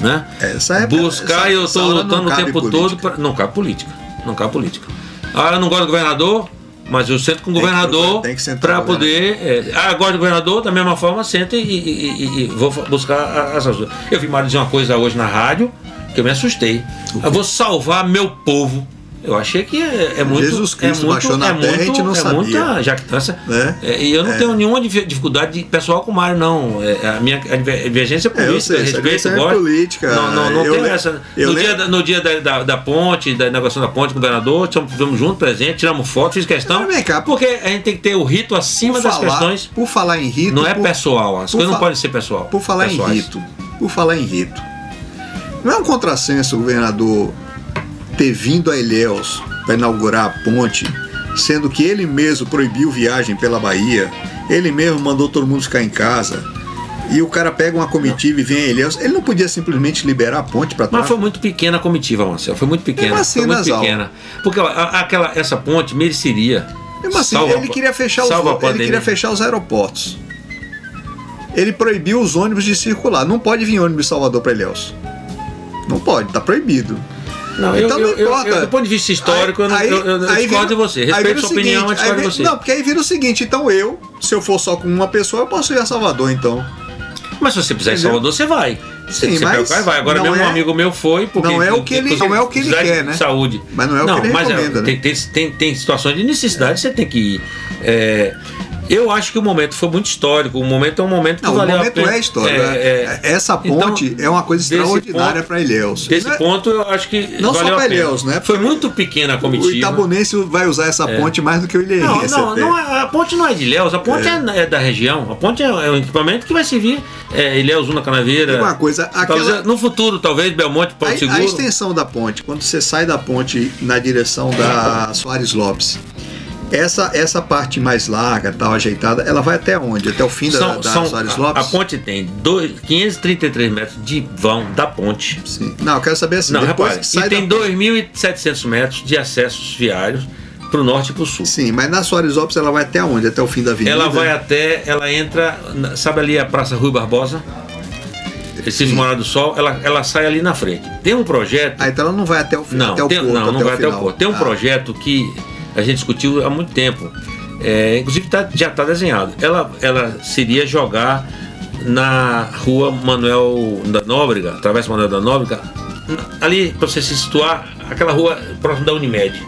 Né? Essa é- Buscar, essa- eu estou lutando o tempo política. todo. Pra, não cabe política. Não cabe política. Ah, eu não gosto do governador, mas eu sento com o Tem governador para poder. é, ah, eu gosto do governador, da mesma forma, sento e, e- e- e vou buscar as ajudas. Eu vi Mário dizer uma coisa hoje na rádio que eu me assustei. Eu vou salvar meu povo. Eu achei que é, é muito. Jesus Cristo é muito, baixou na é terra e a gente não é sabia. muita jactância. Né? É, e eu não É. tenho nenhuma dif- dificuldade de- pessoal com o Mário, não. É, a minha divergência É, eu política, sei, respeito, questão é gosto. política. Não, não, não Eu tem essa. No dia, da, no dia da, da, da ponte, da inauguração da ponte com o governador, estivemos juntos, presente, tiramos foto, fiz questão. Vem cá, porque a gente tem que ter o rito acima das falar- questões. Por falar em rito. Não é por- pessoal, as coisas não podem ser pessoal. Por falar pessoais. em rito, por falar em rito, não é um contrassenso o governador ter vindo a Ilhéus para inaugurar a ponte, sendo que ele mesmo proibiu viagem pela Bahia, ele mesmo mandou todo mundo ficar em casa, e o cara pega uma comitiva e vem a Ilhéus, ele não podia simplesmente liberar a ponte para trás? Mas foi muito pequena a comitiva, Marcelo. Foi muito pequena. Mesmo assim, foi muito Nasal. pequena. Porque ó, aquela, essa ponte mereceria. Mesmo assim, salva ele queria fechar os ele queria fechar os aeroportos. Ele proibiu os ônibus de circular. Não pode vir ônibus de Salvador para Ilhéus. Não pode, tá proibido. Não, eu, então eu, não eu- importa. eu, do ponto de vista histórico, eu, não- Aí- eu, eu, eu aí discordo de vira- você. Respeito vira sua o opinião, seguinte, mas discordo aí de vira- você. Não, porque aí vira o seguinte, então eu, se eu for só com uma pessoa, eu posso ir a Salvador, então. Mas se você precisar em Entendeu? Salvador, você vai. Sim, você mas e vai. Agora não mesmo um é- amigo meu foi porque não é o que ele- não é o que ele quer, né? Saúde. Mas não é o que ele mas recomenda, né? tem, tem, tem, tem situações de necessidade, você tem que ir. É, eu acho que o momento foi muito histórico. O momento é um momento que Não, o valeu a momento é história. É, é, Essa ponte Então, é uma coisa extraordinária para Ilhéus. Desse Não é- ponto, eu acho que. Não só a pena. Ilhéus, né? Foi muito pequena a O comitiva. Itabunense vai usar essa ponte mais do que o Não, Ilhéense. não, não é- a ponte não é de Ilhéus, a ponte é, é da região. A ponte é, é um equipamento que vai servir é, Ilhéus, Una Canaveira. Tem uma coisa, Talvez, aquela- no futuro, talvez Belmonte, Porto A, a Seguro. extensão da ponte, quando você sai da ponte na direção da Soares Lopes, essa, essa parte mais larga, tal, ajeitada, ela vai até onde? Até o fim da, São- da são- Soares a, Lopes? a ponte tem dois, 533 metros de vão da ponte. Sim. Não, eu quero saber assim, Não, sai e tem da 2.700 metros de acessos viários para o norte e para o sul. Sim, mas na Soares Lopes ela vai até onde? Até o fim da avenida? Ela vai até, ela entra, sabe ali a Praça Rui Barbosa? Recife. Morada do Sol, ela, ela sai ali na frente. Tem um projeto Ah, então ela não vai até o fim, Não, até o tem, porto, não, não até vai o até o porto. Tem um Ah, projeto que a gente discutiu há muito tempo. É, inclusive tá- já está desenhado. Ela, ela seria jogar na rua Manuel da Nóbrega, Travessa Manuel da Nóbrega, ali para você se situar, aquela rua próximo da Unimed.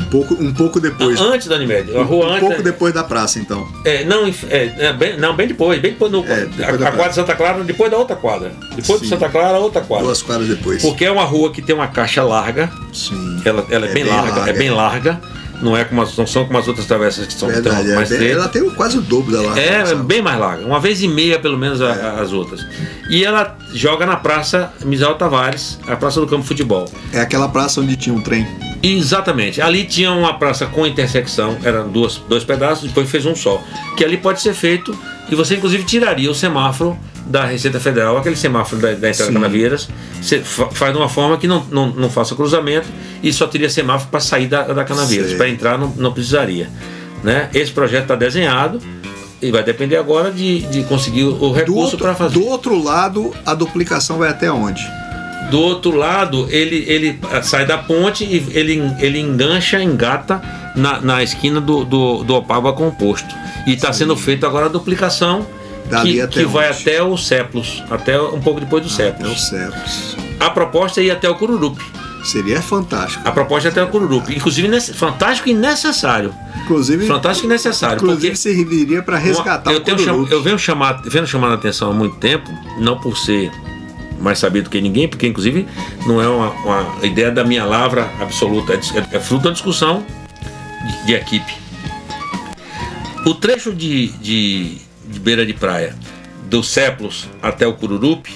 Um pouco, um pouco depois. Antes da Unimed. A rua um antes. pouco depois da praça, então. É, não, é, é, bem, não, bem depois, bem depois, no, É, depois a, a quadra de Santa Clara, depois da outra quadra. Depois Sim. de Santa Clara, a outra quadra. Duas quadras depois. Porque é uma rua que tem uma caixa larga, Sim. ela, ela é, bem, larga, é bem larga. Não é como as, não são como as outras travessas que são Verdade, tão é mais bem- estreitas. ela tem quase o dobro da larga. É, sabe? bem mais larga, uma vez e meia pelo menos É. a- as outras. E ela joga na Praça Misael Tavares, a Praça do Campo Futebol. É aquela praça onde tinha um trem. Exatamente. Ali tinha uma praça com intersecção, eram duas, dois pedaços, depois fez um só. Que ali pode ser feito, e você inclusive tiraria o semáforo da Receita Federal, aquele semáforo da, da entrada Sim. Canaveiras, você fa- faz de uma forma que não, não, não faça cruzamento e só teria semáforo para sair da, da Canaveiras. Para entrar não, não precisaria. Né? Esse projeto está desenhado e vai depender agora de, de conseguir o recurso para fazer. do outro lado, a duplicação vai até onde? Do outro lado, ele, ele ah, sai da ponte e ele, ele engancha, engata na, na esquina do, do, do Opava com o posto. E está sendo feita agora a duplicação Dali que, até que vai até o Seplos, até um pouco depois do Até Seplos. os Cepos. A proposta é ir até o Cururupi. Seria fantástico. A proposta é até o Cururupi. Inclusive, nesse- fantástico e necessário. Inclusive, Fantástico e necessário. inclusive porque serviria para resgatar eu, o tenho cham- eu venho chamar, venho chamando a atenção há muito tempo, não por ser mais sabido que ninguém, porque inclusive não é uma, uma ideia da minha lavra absoluta, é, é- é fruto da discussão de, de equipe. O trecho de, de, de beira de praia. Do Seplos até o Cururupi,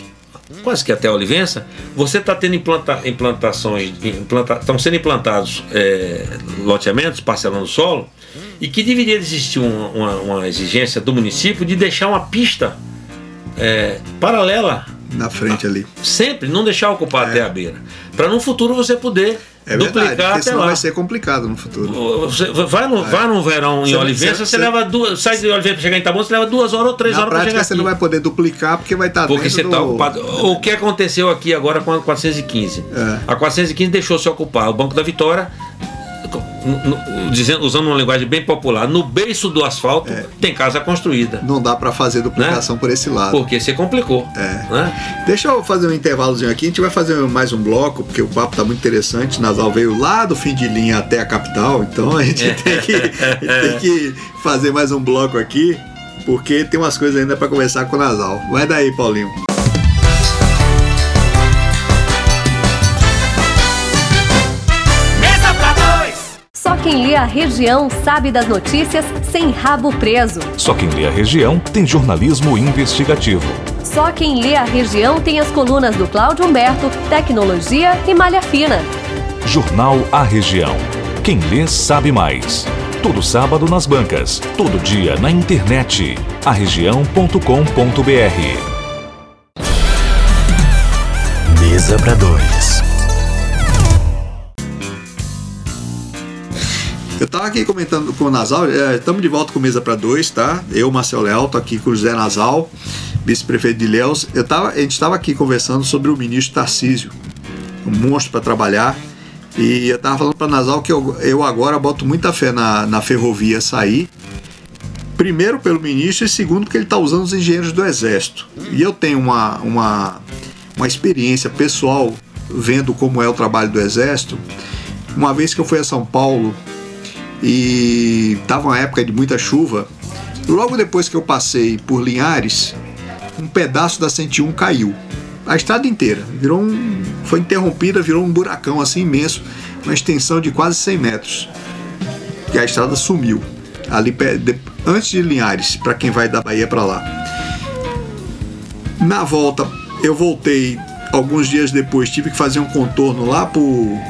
quase que até a Olivença, você está tendo implanta, implantações, implanta, estão sendo implantados é, loteamentos, parcelando o solo, e que deveria existir uma, uma- uma exigência do município de deixar uma pista é, paralela Na frente ali. sempre, não deixar ocupar até a beira, para no futuro você poder É duplicar verdade, senão lá. vai ser complicado no futuro. Você vai no, vai no verão em Você- Olivença, você- você, você- leva duas. Sai de Olivença para chegar em Itabuna, você leva duas horas ou três Na horas para chegar prática, aqui. você não vai poder duplicar porque vai estar Porque você do... ocupado. O que aconteceu aqui agora com a 415? É. A 415 deixou-se ocupar o Banco da Vitória, dizendo, usando uma linguagem bem popular, no beiço do asfalto É. tem casa construída. Não dá para fazer duplicação por esse lado. Porque você complicou. É. Né? Deixa eu fazer um intervalozinho aqui. A gente vai fazer mais um bloco, porque o papo tá muito interessante. Nasal veio lá do fim de linha até a capital, então a gente, tem, que, tem que fazer mais um bloco aqui, porque tem umas coisas ainda para conversar com o Nasal. Vai daí, Paulinho. Quem lê a região sabe das notícias sem rabo preso. Só quem lê a região tem jornalismo investigativo. Só quem lê a região tem as colunas do Cláudio Humberto, Tecnologia e Malha Fina. Jornal A Região. Quem lê sabe mais. Todo sábado nas bancas, todo dia na internet. arregião.com.br. Mesa pra dois. Eu tava aqui comentando com o Nasal, estamos de volta com mesa para dois, tá? Eu, Marcel Leal, tô aqui com o José Nasal, vice-prefeito de Ilhéus. Eu tava, a gente estava aqui conversando sobre o ministro Tarcísio. um monstro para trabalhar. E eu tava falando para Nasal que eu, eu agora boto muita fé na, na ferrovia sair. Primeiro pelo ministro e segundo porque ele está usando os engenheiros do exército. E eu tenho uma, uma, uma experiência pessoal vendo como é o trabalho do exército. Uma vez que eu fui a São Paulo e estava uma época de muita chuva, logo depois que eu passei por Linhares, um pedaço da 101 caiu. A estrada inteira virou um, foi interrompida, virou um buracão assim imenso, uma extensão de quase 100 metros. E a estrada sumiu ali antes de Linhares, para quem vai da Bahia para lá. Na volta, eu voltei alguns dias depois, tive que fazer um contorno lá por,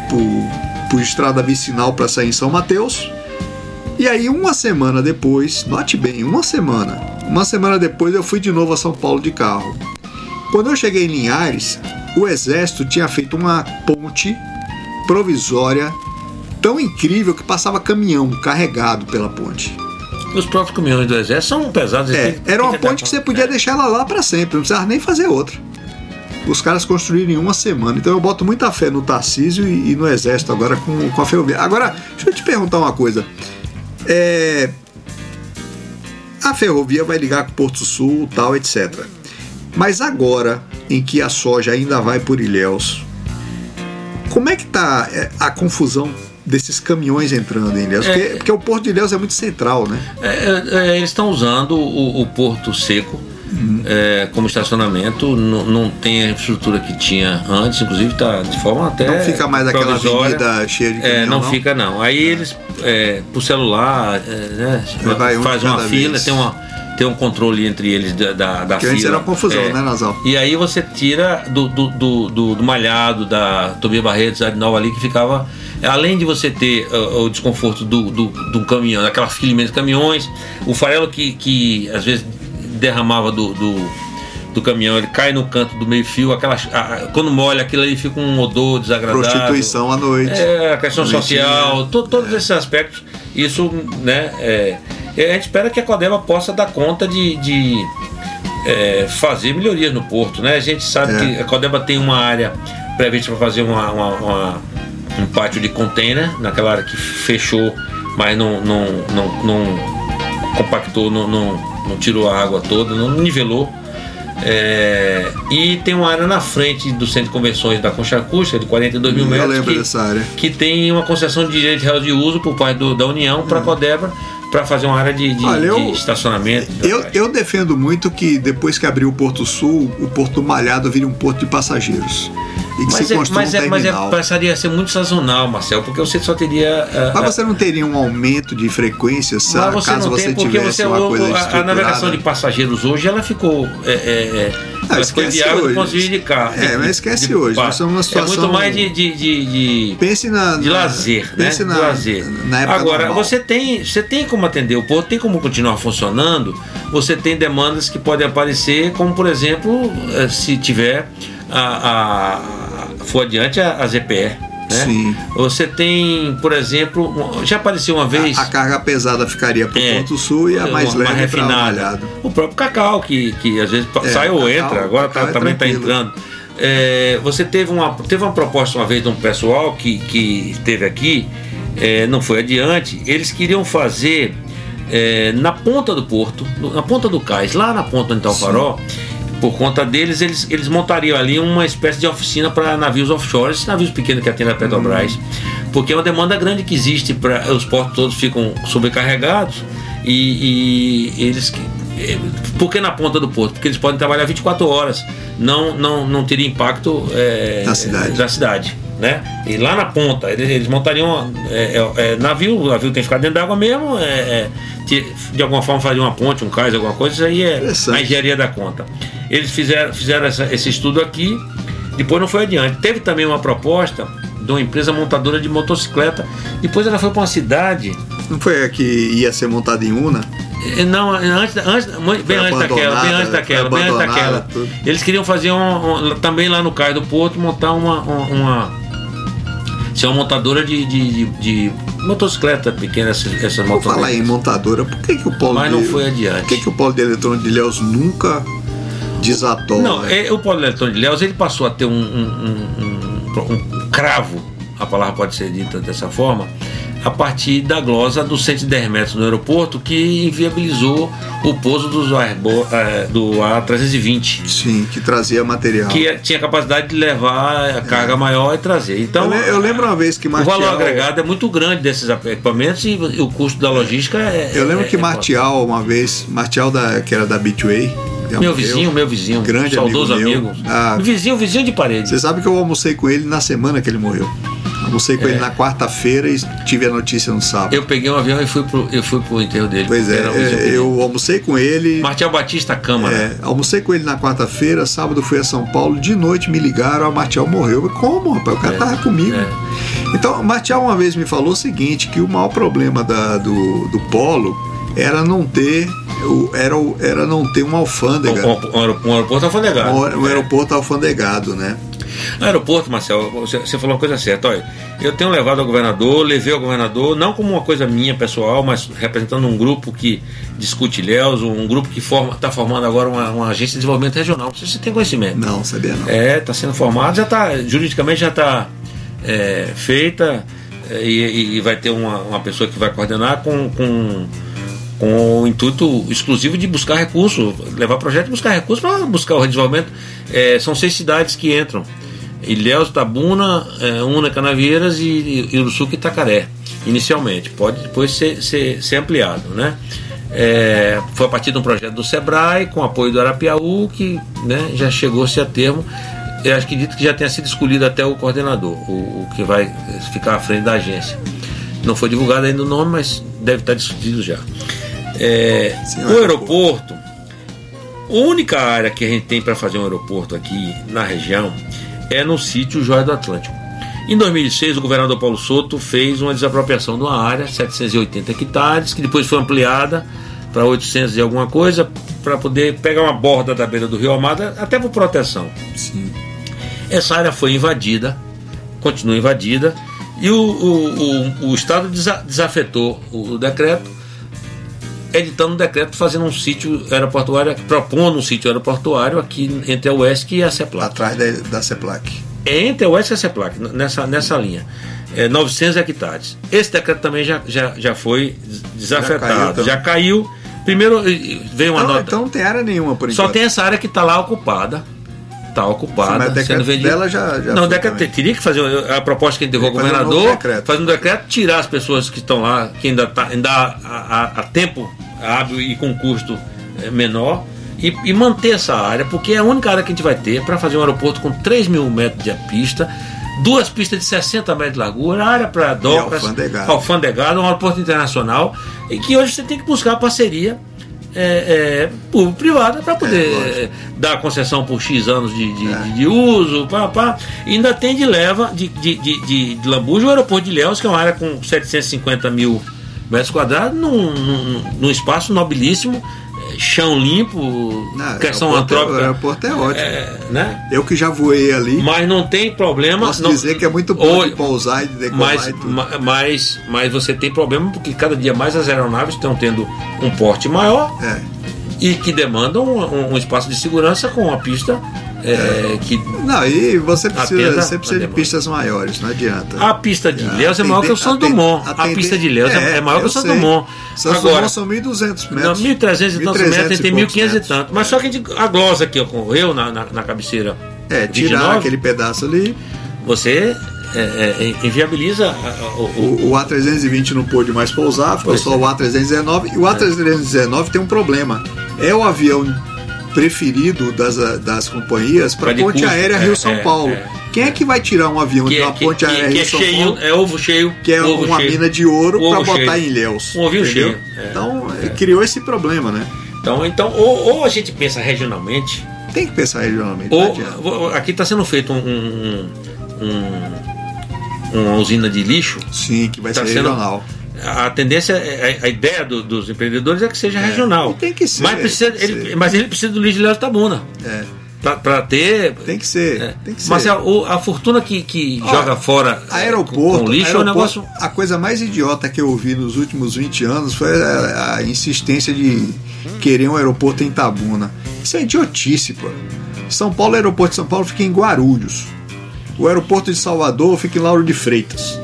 por, por estrada vicinal para sair em São Mateus. E aí, uma semana depois, note bem, uma semana, uma semana depois eu fui de novo a São Paulo de carro. Quando eu cheguei em Linhares, o exército tinha feito uma ponte provisória tão incrível que passava caminhão carregado pela ponte. Os próprios caminhões do exército são pesados. É, era uma ponte que você podia é. deixar ela lá para sempre, não precisava nem fazer outra. Os caras construíram em uma semana. Então eu boto muita fé no Tarcísio e, e no Exército agora com, com a ferrovia. Agora, deixa eu te perguntar uma coisa. É, a ferrovia vai ligar com Porto Sul, tal, etc. Mas agora, em que a soja ainda vai por Ilhéus, como é que está é, a confusão desses caminhões entrando em Ilhéus? Porque, É. porque o Porto de Ilhéus é muito central, né? É, é, é, eles estão usando o, o Porto Seco é, como estacionamento, não, tem a infraestrutura que tinha antes, inclusive está de forma até. Não fica mais aquela avenida cheia de É, caminhão, não, não? fica não. Aí eles, é, por celular, é, né, faz uma fila, vez. tem, uma, tem um controle entre eles da, da, da Que fila. antes era uma confusão, É. né, Nazal? E aí você tira do, do, do, do- do malhado, da Tobia Barreto, Cidade Nova ali, que ficava. Além de você ter uh, o desconforto do, do, do caminhão, daquela fila de caminhões, o farelo que, que às vezes derramava do, do, do caminhão, ele cai no canto do meio-fio, aquela, a- quando molha aquilo ali fica um odor desagradável. Prostituição à noite. É, a questão social, to- todos esses aspectos, isso, né, é, a gente espera que a Codema possa dar conta de, de, é, fazer melhorias no porto, né? A gente sabe É. que a Codema tem uma área prevista para fazer uma, uma- uma- um pátio de container, naquela área que fechou, mas não, não, não, não compactou, não, não, não tirou a água toda, não nivelou. É, e tem uma área na frente do centro de convenções da Concha Acústica, de 42 mil Eu metros, lembro que, dessa área. que tem uma concessão de direito real de uso por parte do- da União para a Codebra para fazer uma área de, de- Hum. Olha, eu- de estacionamento. Eu, eu defendo muito que depois que abrir o Porto Sul, o Porto Malhado vire um porto de passageiros. E que mas se é, construa mas, um é, mas é, terminal. passaria a ser muito sazonal, Marcel, porque você só teria. ah, Mas ah, você não teria um aumento de frequência mas você caso não você tem porque tivesse você uma o- coisa a- a, navegação de passageiros hoje ela ficou é, é, é, Ah, esquece hoje. ponto de. É, mas esquece de- hoje, nós estamos numa É situação- muito mais de, de, de- de- Pense na, de lazer, né? pense De na, lazer. na época Agora, normal. você tem, você tem como atender o porto, tem como continuar funcionando. Você tem demandas que podem aparecer, como por exemplo, eh, se tiver a, a for adiante a, a ZPE. Né? Sim. Você tem, por exemplo, já apareceu uma vez. a, a carga pesada ficaria para o É. Porto Sul e a mais uma leve o Malhado. O próprio Cacau, que, que às vezes É, sai ou Cacau- entra, agora tá- é também está entrando. É, você teve uma, teve uma proposta uma vez de um pessoal que, que esteve aqui, é, não foi adiante, eles queriam fazer é, na ponta do porto, na ponta do cais, lá na ponta onde está o farol, por conta deles, eles, eles montariam ali uma espécie de oficina para navios offshore, esses navios pequenos que atendem a Petrobras, Hum. porque é uma demanda grande que existe, para os portos todos ficam sobrecarregados e, e eles. eh, Por que na ponta do porto? Porque eles podem trabalhar 24 horas, não, não, não teria impacto eh, Na cidade. da cidade. Né? E lá na ponta, eles, eles montariam é, é, é, navio, o navio tem que ficar dentro d'água mesmo, é, é, de, de alguma forma fazer uma ponte, um cais, alguma coisa, isso aí é a engenharia da conta. Eles fizeram, fizeram essa- esse estudo aqui, depois não foi adiante. Teve também uma proposta de uma empresa montadora de motocicleta, depois ela foi para uma cidade Não foi a que ia ser montada em Una? eh, Não, antes, antes, muito- bem antes daquela, bem antes daquela, bem antes daquela. tudo. Eles queriam fazer um, um- também lá no cais do Porto, montar uma. uma, uma ser uma montadora de, de, de, de motocicleta pequena, essas, essas Vou falar em montadora, por que, que o polo Mas não de, foi Por adiante. que, que o polo de eletrônico de Ilhéus nunca desatou? Não, né? é, o Polo Eletrônico de Léus ele passou a ter um, um- um- um cravo, a palavra pode ser dita dessa forma, a partir da glosa dos 110 metros no aeroporto que inviabilizou o pouso dos eh, do A320, Sim, que trazia material. que é- tinha capacidade de levar a carga maior e trazer. Então, eu, eu lembro uma vez que o Martial. valor agregado é muito grande desses equipamentos e o custo da logística é. Eu lembro é- que é Martial, uma vez, Martial da, que era da Bitway. Meu vizinho, meu vizinho, Grande saudoso amigo amigo. Ah. Vizinho, vizinho de parede. Você sabe que eu almocei com ele na semana que ele morreu. Almocei com ele na quarta-feira e tive a notícia no sábado. É. Eu peguei um avião e fui pro, eu fui pro enterro dele. Pois é, é, eu almocei com ele. Martial Batista Câmara. É, almocei com ele na quarta-feira, sábado fui a São Paulo, de noite me ligaram, a Martial morreu. Eu, Como, rapaz? O cara É, tava comigo. é. Então, Martial uma vez me falou o seguinte, que o maior problema da- do, do polo era não ter era, era não ter uma alfândega. Um, um, um aeroporto- alfandegado. Um, um É. aeroporto alfandegado, né? No aeroporto, Marcelo, você, você falou uma coisa certa. Olha, eu tenho levado ao governador, levei ao governador, não como uma coisa minha pessoal, mas representando um grupo que discute Ilhéus, um grupo que está formando agora uma, uma agência de desenvolvimento regional. Não sei se você tem conhecimento. Não, sabia não. É, está sendo formado, já está, juridicamente já está feita é, e, e vai ter uma, uma pessoa que vai coordenar com, com, com o intuito exclusivo de buscar recurso, levar projeto e buscar recurso para buscar o desenvolvimento. É, são seis cidades que entram. Ilhéus, Tabuna, é, Una, Canavieiras e, Uruçuca e Itacaré, inicialmente. Pode depois ser, ser, ser ampliado, né? É, foi a partir de um projeto do Sebrae, com apoio do Arapiaú, que né, já chegou-se a termo. Eu acredito que já tenha sido escolhido até o coordenador, o, o que vai ficar à frente da agência. Não foi divulgado ainda o nome, mas deve estar decidido já. É, Sim, o aeroporto, a única área que a gente tem para fazer um aeroporto aqui na região é no sítio Joia do Atlântico. Em 2006, o governador Paulo Souto fez uma desapropriação de uma área, 780 hectares, que depois foi ampliada para 800 e alguma coisa, para poder pegar uma borda da beira do Rio Amada, até por proteção. Sim. Essa área foi invadida, continua invadida, e o, o, o, o Estado desa- desafetou o decreto, editando um decreto fazendo um sítio aeroportuário, propondo um sítio aeroportuário aqui entre a UESC e a CEPLAC. Atrás da, da CEPLAC. É entre a UESC e a CEPLAC, nessa, nessa linha. É 900 hectares. Esse decreto também já, já, já foi desafetado, já caiu caiu. também. Primeiro eh, veio uma Então, nota. então não tem área nenhuma por Só enquanto. tem essa área que está lá ocupada. Está ocupada, decreto sendo vendida. dela já- já não, decreto também. teria que fazer a proposta que a gente levou ao fazer um governador, decreto. fazer um decreto, tirar as pessoas que estão lá, que ainda, tá, ainda há, há- há tempo hábil e com custo eh, menor, e, e manter essa área, porque é a única área que a gente vai ter para fazer um aeroporto com 3 mil metros de pista, duas pistas de 60 metros de largura, área para docas, alfandegado. alfandegado, um aeroporto internacional, e que hoje você tem que buscar parceria é, é, público-privada para poder lógico. é, dar concessão por X anos de, de, de- de uso, pá, pá. E ainda tem de leva de, de, de, de, Lambuja o aeroporto de Ilhéus, que é uma área com 750 mil metros quadrados, num, num, num espaço nobilíssimo, é, chão limpo, Não, questão é- antrópica. o aeroporto é ótimo. é, né? Eu que já voei ali, Mas não tem problema. posso não- dizer que é muito bom Oi, de pousar e de decolar mas, e tudo. ma- mas, mas você tem problema porque cada dia mais as aeronaves estão tendo um porte maior É. e que demandam um, um espaço de segurança com uma pista é, que Não, e você precisa, Atenda você precisa de pistas maiores, não adianta. a pista de Ilhéus é maior que o Santos Dumont. A pista de Ilhéus é, é maior que o Santos. Dumont. Santos Dumont são 1.200 não, metros. 1.300 e tantos 1.300 metros, tem poucos 1.500 e tanto. Mas só que a, gente, a glosa que ocorreu na, na, na cabeceira É, tirar 29, aquele pedaço ali. você é, é, inviabiliza a- a- o, o- O, o A320 não pôde mais pousar, ficou só é. o A319. E o A319 tem um problema. É o avião preferido das, das companhias para ponte custo, aérea é, Rio-São é, Paulo. é. Quem é que vai tirar um avião que, de é- uma que, ponte que, aérea que é Rio-São cheio, Paulo? é ovo cheio. Que é uma cheio. mina de ouro para botar em Ilhéus. Um ovinho entendeu? cheio, é. Então, criou esse problema, né? Então, então ou, ou a gente pensa regionalmente, Tem que pensar regionalmente. ou aqui está sendo feito um, um- um- uma usina de lixo. Sim, que vai Tá ser sendo- regional. A tendência, é- a, a ideia do- dos empreendedores é que seja regional. e tem que ser, Mas, precisa, ele, ser. mas ele precisa do lixo de Léo Tabuna. É, Para ter. tem que ser. é. Tem que ser. Mas a, a fortuna que, que Ó, joga fora é, Aeroporto, com, com lixo é um aeroporto, negócio. A coisa mais idiota que eu ouvi nos últimos 20 anos foi a, a insistência de querer um aeroporto em Tabuna. Isso é idiotice, pô. São Paulo, o aeroporto de São Paulo fica em Guarulhos. O aeroporto de Salvador fica em Lauro de Freitas.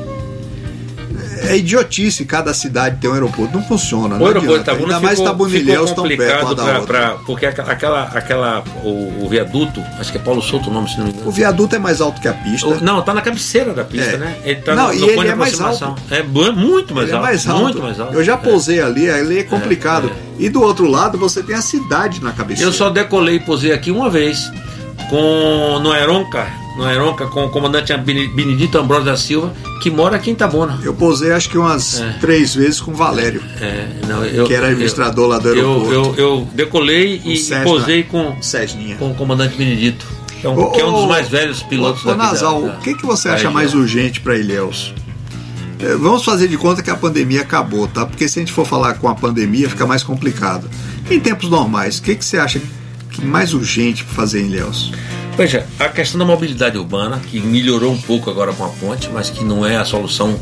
É idiotice cada cidade ter um aeroporto. Não funciona. O não aeroporto adianta. Itabuna Ainda mais ficou, Itabuna e ficou Ilhéus estão perto pra, pra- porque aquela, aquela, o, o viaduto, acho que é Paulo Souto o nome, se não me engano. O viaduto é mais alto que a pista. O- Não, tá na cabeceira da pista, É. né? Ele tá Não, no, e ele é mais aproximação. É bu- muito mais Ele é alto. mais alto. Muito mais alto. Eu já É. pousei ali, ali é complicado. é. E do outro lado você tem a cidade na cabeça. Eu só decolei e posei aqui uma vez com no Aeronca, no Aeronca com o comandante Bene- Benedito Ambrosio da Silva, que mora aqui em Itabuna. Eu pousei acho que umas É. três vezes com o Valério, É, não, eu, que era administrador lá do eu, aeroporto. eu, eu decolei e, e Cessna. posei com, com o comandante Benedito, que é um, Ô, que é um dos mais velhos pilotos Ô, ô, daqui da- Nasal, da- o que, que você acha mais urgente para Ilhéus? É, Vamos fazer de conta que a pandemia acabou, tá? Porque se a gente for falar com a pandemia, fica mais complicado. Em tempos normais, o que, que você acha que mais urgente para fazer em Ilhéus? Veja, a questão da mobilidade urbana, que melhorou um pouco agora com a ponte, mas que não é a solução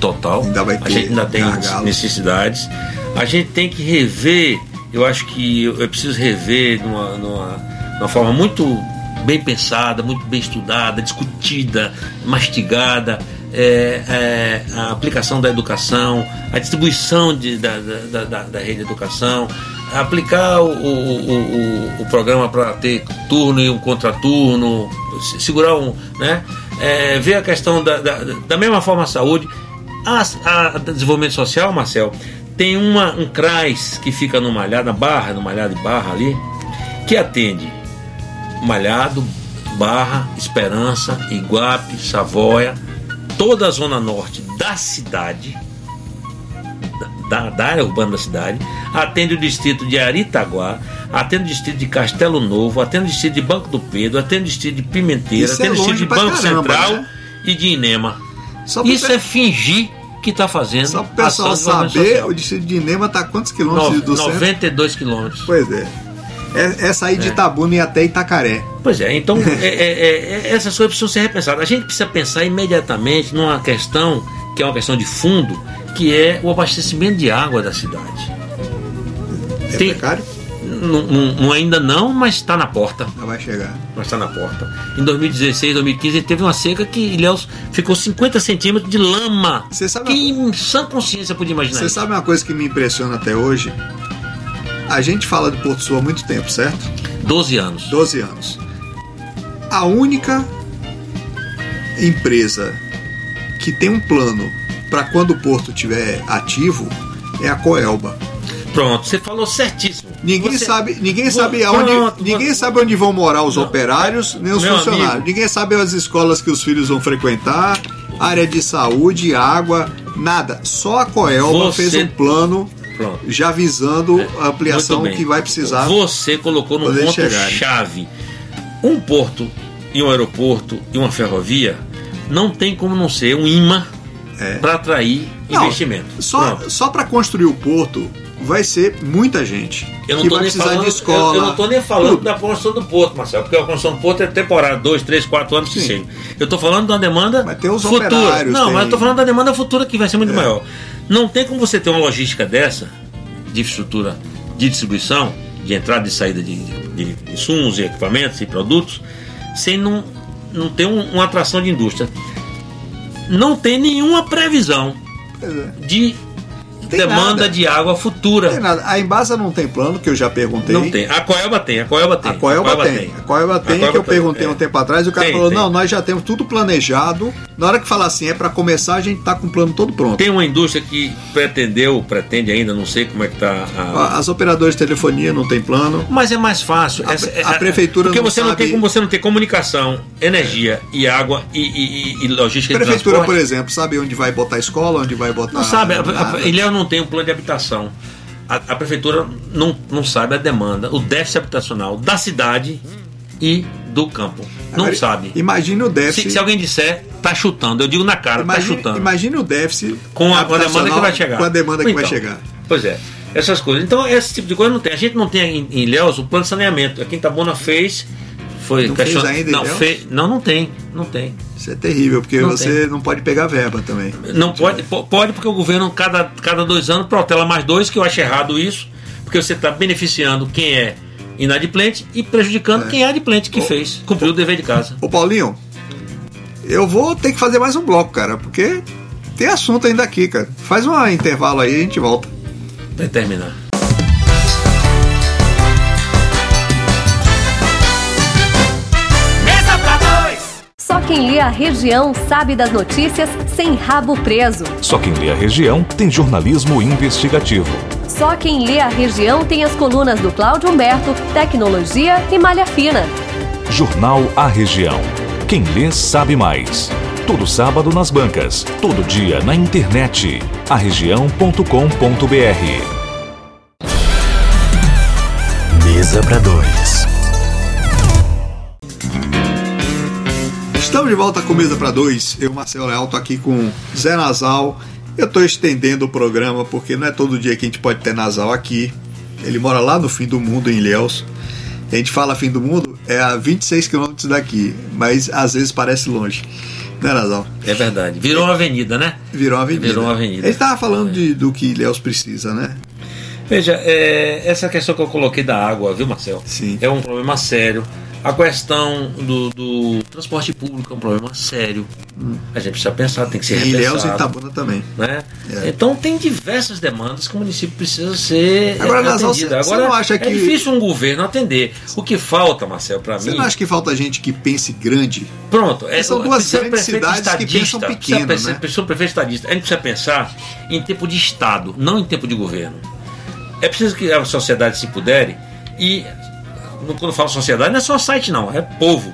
total. Ainda vai a ter gente ainda tem gargalos. necessidades. A gente tem que rever, eu acho que eu preciso rever de uma, numa, numa forma muito bem pensada, muito bem estudada, discutida, mastigada, é, é, a aplicação da educação, a distribuição de- da, da, da, da rede de educação, aplicar o, o, o, o programa para ter turno e um contraturno, se- segurar um. Né? É, ver a questão da, da, da mesma forma a saúde. A, a desenvolvimento social, Marcel, tem uma, um CRAS que fica no Malhado, na Barra, no Malhado de Barra ali, que atende Malhado, Barra, Esperança, Iguape, Savoia, toda a zona norte da cidade, da, da área urbana da cidade, atende o distrito de Aritaguá, atende o distrito de Castelo Novo, atende o distrito de Banco do Pedro, atende o distrito de Pimenteira, Isso é atende o distrito de Banco caramba, Central né? e de Inema. Isso pe- é fingir que está fazendo. Só para o pessoal saber, o distrito de Inema está a quantos quilômetros No- do centro? 92 quilômetros. Pois é. É, é sair de Itabuna e até Itacaré. Pois é, então é, é, é, essas coisas precisam ser repensadas. A gente precisa pensar imediatamente numa questão que é uma questão de fundo, que é o abastecimento de água da cidade. É Tem- precário? Não, não- não ainda não, mas está na porta. Já vai chegar. Mas está na porta. Em 2016, 2015, teve uma seca que Ilhéus ficou 50 centímetros de lama. Você sabe que em sã consciência podia imaginar Você isso. sabe uma coisa que me impressiona até hoje? A gente fala de Porto Sul há muito tempo, certo? 12 anos. 12 anos. A única empresa que tem um plano para quando o porto estiver ativo é a Coelba. Pronto, você falou certíssimo. Ninguém Você- sabe, ninguém Vou- sabe aonde, pronto, ninguém vou- sabe onde vão morar os Não. operários nem os Meu funcionários. amigo. Ninguém sabe as escolas que os filhos vão frequentar, área de saúde, água, nada. Só a Coelba Você- fez um plano Pronto. já visando a ampliação que vai precisar. Você colocou no poder ponto chegar. chave. Um porto e um aeroporto e uma ferrovia não tem como não ser um imã É. para atrair Não, investimento. Só, Pronto. só para construir o porto vai ser muita gente Eu não que tô vai nem precisar falando, de escola. Eu, eu não estou nem falando tudo. da construção do porto, Marcelo, porque a construção do porto é temporária, dois, três, quatro anos que Sim. seja. Eu estou falando de uma demanda Vai ter os futura. Não, tem- mas eu estou falando da demanda futura que vai ser muito É. maior. Não tem como você ter uma logística dessa, de infraestrutura de distribuição, de entrada e saída de, de, de insumos e equipamentos e produtos, sem não, não ter um- uma atração de indústria. Não tem nenhuma previsão é. de Tem demanda nada. de água futura. Não tem nada. A Embasa não tem plano, que eu já perguntei. Não tem. A Coelba tem, a Coelba tem. A Coelba tem. A Coelba tem, Coelba que eu tem, perguntei é. um tempo atrás e o cara Tem, falou: tem. não, nós já temos tudo planejado. Na hora que falar assim, é para começar, a gente tá com o plano todo pronto. Tem uma indústria que pretendeu, pretende ainda, não sei como é que tá a. As operadoras de telefonia não tem plano. Mas é mais fácil. A- Essa- a prefeitura Porque não você não sabe- tem como você não ter comunicação, energia e água e, e, e- e logística de Prefeitura, por exemplo, sabe onde vai botar escola, onde vai botar. Não sabe, a, a, Ilhéus não tem um plano de habitação. A, a prefeitura não, não sabe a demanda, o déficit habitacional da cidade e do campo. Não Agora, sabe. Imagine o Se, déficit. se alguém disser, tá chutando. Eu digo na cara, tá imagine, chutando. imagine o déficit com a, com a demanda que vai chegar. Com a demanda que vai Então, chegar. Pois é, essas coisas. Então, esse tipo de coisa não tem. A gente não tem em, em o plano de saneamento. Aqui em Itabuna fez. Foi Não fez question- ainda não, Ilhéus? fez, não, não tem. Não tem. Isso é terrível, porque Não você não pode pegar verba também. Não pode, po- pode porque o governo, cada, cada dois anos, protela mais dois, que eu acho errado isso, porque você está beneficiando quem é inadimplente e prejudicando É. quem é adimplente, que fez, cumpriu o dever de casa. Ô Paulinho, eu vou ter que fazer mais um bloco, cara, porque tem assunto ainda aqui, cara. Faz um intervalo aí e a gente volta. Vai terminar. Quem lê a região sabe das notícias sem rabo preso. Só quem lê a região tem jornalismo investigativo. Só quem lê a região tem as colunas do Cláudio Humberto, Tecnologia e Malha Fina. Jornal A Região. Quem lê sabe mais. Todo sábado nas bancas, todo dia na internet. arregião.com.br. Mesa pra dois. Estamos de volta com Mesa para Dois. Eu, Marcelo Leal, tô aqui com Zé Nasal. Eu tô estendendo o programa porque não é todo dia que a gente pode ter Nasal aqui. Ele mora lá no fim do mundo, em Ilhéus. A gente fala fim do mundo, é a 26 quilômetros daqui, mas às vezes parece longe. Né, Nasal? É verdade. Virou uma avenida, né? Virou uma avenida. Virou uma avenida. Ele tava falando de- do que Ilhéus precisa, né? Veja, é, essa questão que eu coloquei da água, viu, Marcel? Sim. É um problema sério. A questão do, do transporte público é um problema sério. A gente precisa pensar, tem que ser Em Ilhéus e repensado. Itabuna também. né? É. Então tem diversas demandas que o município precisa ser Agora, é, Nasal, atendido. você- você Agora não acha é que- difícil um governo atender. O que falta, Marcel, para Você mim. não acha que falta gente que pense grande? Pronto, é, São duas precisa grandes cidades que pensam precisa pequeno, pre- né? precisa prefeito estadista. A gente precisa pensar em tempo de Estado, não em tempo de governo. É preciso que a sociedade se pudere e quando falo sociedade não é só site não, é povo,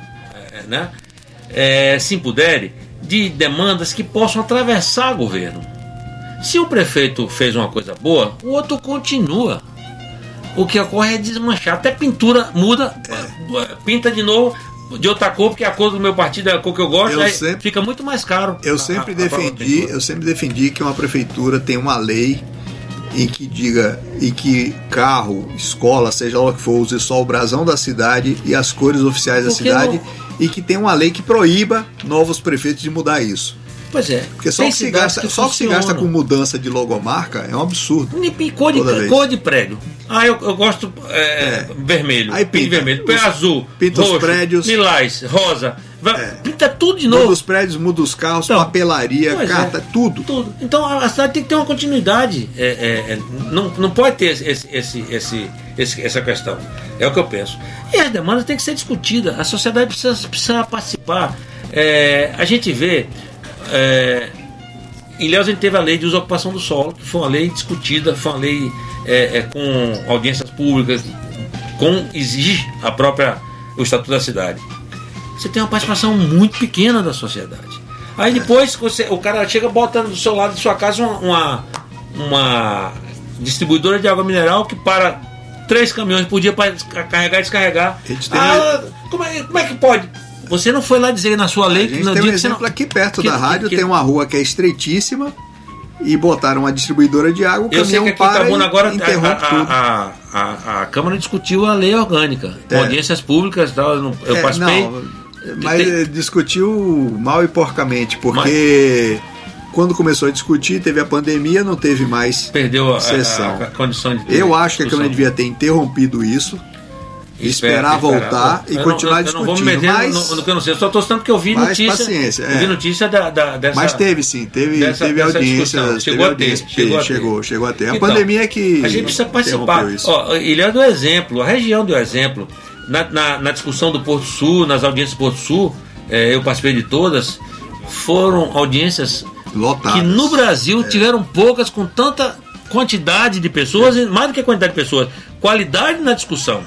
é, né? É, se empodere de demandas que possam atravessar o governo. Se o prefeito fez uma coisa boa, o outro continua. O que ocorre é desmanchar. Até pintura muda, pinta de novo de outra cor, porque a cor do meu partido é a cor que eu gosto, Eu aí sempre- fica muito mais caro. Eu sempre a- a defendi, eu sempre defendi que uma prefeitura tem uma lei em que diga e que carro, escola, seja lá o que for, use só o brasão da cidade e as cores oficiais da Porque cidade não- e que tem uma lei que proíba novos prefeitos de mudar isso. Pois é. Porque só que se gasta, só que se gasta com mudança de logomarca é um absurdo. E- e cor de, cor de prédio. Ah, eu, eu gosto é, É. vermelho. Aí pinta vermelho. os- azul. pinta os roxo, prédios. Lilás, rosa. Vai- É. Pinta tudo de Muda novo. os prédios, muda os carros, Então, papelaria, é. carta, tudo. Tudo. Então a cidade tem que ter uma continuidade. É, é, é, não, não pode ter esse, esse, esse, esse- essa questão. É o que eu penso. E as demandas têm que ser discutidas. A sociedade precisa, precisa participar. É, a gente vê. É, em Ilhéus a gente teve a lei de usocupação do solo, que foi uma lei discutida, foi uma lei é, é, com audiências públicas, com exige a própria o estatuto da cidade. Você tem uma participação muito pequena da sociedade. Aí depois você, o cara chega bota do seu lado de sua casa uma, uma, uma distribuidora de água mineral que para três caminhões por dia para carregar e descarregar. Ah, como, é, como é que pode? Você não foi lá dizer na sua lei A gente no tem um que exemplo não- aqui perto que- da rádio, que- tem uma rua que é estreitíssima e botaram uma distribuidora de água, o Eu sei caminhão que aqui para Itabuna agora interrompe a, tudo. a, a, a Câmara discutiu a lei orgânica, É. audiências públicas e tal. Eu, não- eu É, participei. não, mas Tem- eh, discutiu mal e porcamente, porque quando começou a discutir, teve a pandemia, não teve mais Perdeu a, a- sessão. a condição de. Eu acho que a. Câmara devia ter interrompido isso, esperar voltar e Eu não- continuar eu não vou me discutindo, meter mas- no, no que eu não sei, eu só estou citando porque eu vi mas notícia. paciência, eu é. vi notícia da, da- dessa. mas teve sim, teve, dessa- teve dessa audiência, teve Chegou a ter, audiência, chegou a ter. chegou, chegou a ter. A Então, pandemia é que A gente precisa participar. Ó, Ilha deu exemplo, a região deu exemplo. Na, na, na discussão do Porto Sul, nas audiências do Porto Sul, eh, eu participei de todas, foram audiências Lotadas. que no Brasil É. tiveram poucas com tanta quantidade de pessoas, e mais do que quantidade de pessoas, qualidade na discussão.